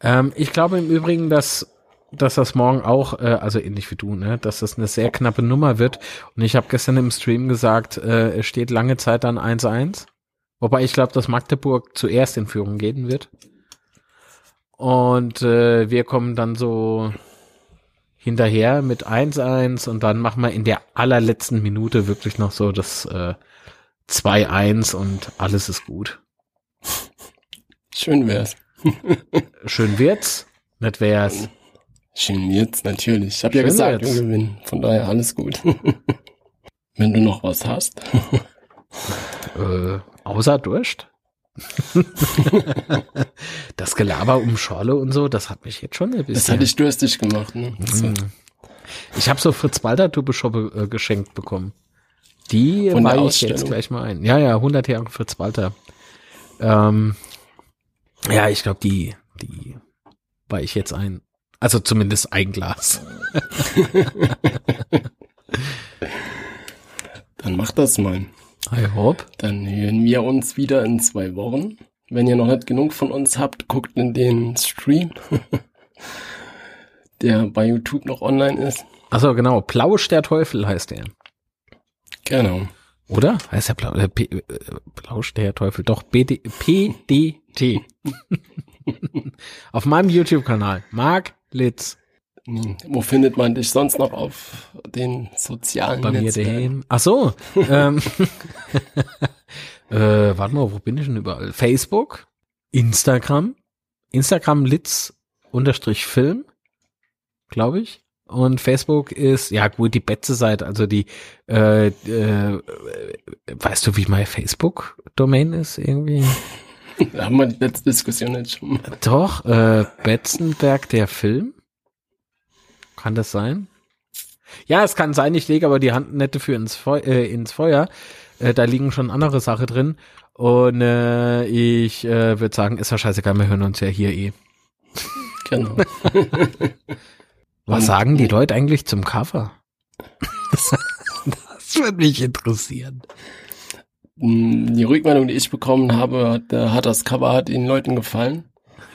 Ähm, ich glaube im Übrigen, dass dass das morgen auch, äh, also ähnlich wie du, ne, dass das eine sehr knappe Nummer wird. Und ich habe gestern im Stream gesagt, äh, es steht lange Zeit dann 1-1. Wobei ich glaube, dass Magdeburg zuerst in Führung gehen wird. Und äh, wir kommen dann so hinterher mit 1-1 und dann machen wir in der allerletzten Minute wirklich noch so das äh, 2-1 und alles ist gut. Schön wär's. Schön wird's, nicht wär's. Schön wird's, natürlich. Ich habe ja gesagt, wir gewinnen. Von daher alles gut. Wenn du noch was hast. äh, außer Durst? das Gelaber um Schorle und so, das hat mich jetzt schon ein bisschen. Das hat dich durstig gemacht, ne? Mhm. Ich habe so Fritz Walter Tube äh, geschenkt bekommen. Die war ich jetzt gleich mal ein. Ja, ja, 100 Jahre Fritz Walter. Ähm, ja, ich glaube, die, die war ich jetzt ein. Also zumindest ein Glas. Dann mach das mal. I hope. Dann hören wir uns wieder in zwei Wochen. Wenn ihr noch nicht genug von uns habt, guckt in den Stream, der bei YouTube noch online ist. Achso, genau. Plausch der Teufel heißt der. Genau. Oder? Heißt der Blau, äh, P, äh, Plausch der Teufel? Doch, BD, PDT. Auf meinem YouTube-Kanal. Mark Litz. Hm, wo findet man dich sonst noch auf den sozialen Bei mir daheim. Ach so. ähm, äh, warte mal, wo bin ich denn überall? Facebook, Instagram, Instagram Litz unterstrich Film, glaube ich. Und Facebook ist, ja gut, die Betze-Seite, also die, äh, äh, weißt du, wie meine Facebook-Domain ist irgendwie? da haben wir die letzte Diskussion jetzt schon. Doch, äh, Betzenberg der Film. Kann das sein? Ja, es kann sein, ich lege aber die Hand nette für ins, Feu äh, ins Feuer. Äh, da liegen schon andere Sachen drin. Und äh, ich äh, würde sagen, ist ja scheißegal, wir hören uns ja hier eh. Genau. Was sagen die Leute eigentlich zum Cover? das, das würde mich interessieren. Hm, die Rückmeldung, die ich bekommen habe, hat, äh, hat das Cover hat den Leuten gefallen.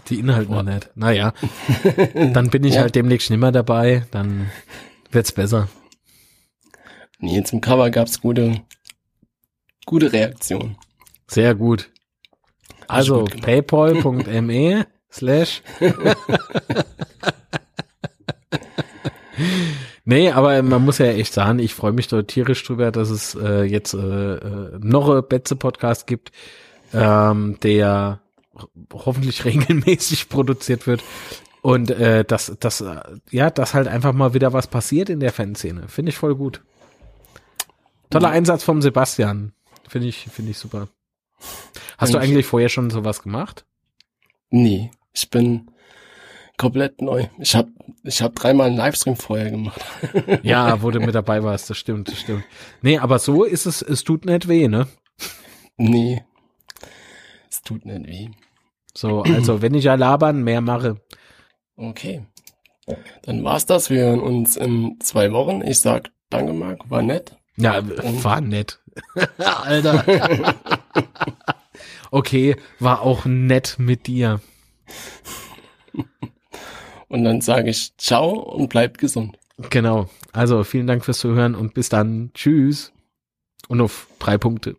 Die Inhalte noch nicht. Naja, dann bin ich ja. halt demnächst nicht mehr dabei, dann wird's besser. Nee, zum Cover gab's gute, gute Reaktionen. Sehr gut. Also paypal.me slash Nee, aber man muss ja echt sagen, ich freue mich dort tierisch drüber, dass es äh, jetzt äh, äh noch ein Betze-Podcast gibt, ähm, der hoffentlich regelmäßig produziert wird. Und äh, dass, dass, ja, dass halt einfach mal wieder was passiert in der Fanszene. Finde ich voll gut. Toller Einsatz vom Sebastian. Finde ich, finde ich super. Hast du eigentlich vorher schon sowas gemacht? Nee, ich bin komplett neu. Ich habe ich hab dreimal einen Livestream vorher gemacht. ja, wo du mit dabei warst, das stimmt, das stimmt. Nee, aber so ist es, es tut nicht weh, ne? Nee. Es tut nicht weh. So, also wenn ich ja labern, mehr mache. Okay. Dann war's das. Wir hören uns in zwei Wochen. Ich sag danke, Marc. War nett. Ja, Und war nett. Alter. okay, war auch nett mit dir. Und dann sage ich ciao und bleibt gesund. Genau. Also vielen Dank fürs Zuhören und bis dann. Tschüss. Und auf drei Punkte.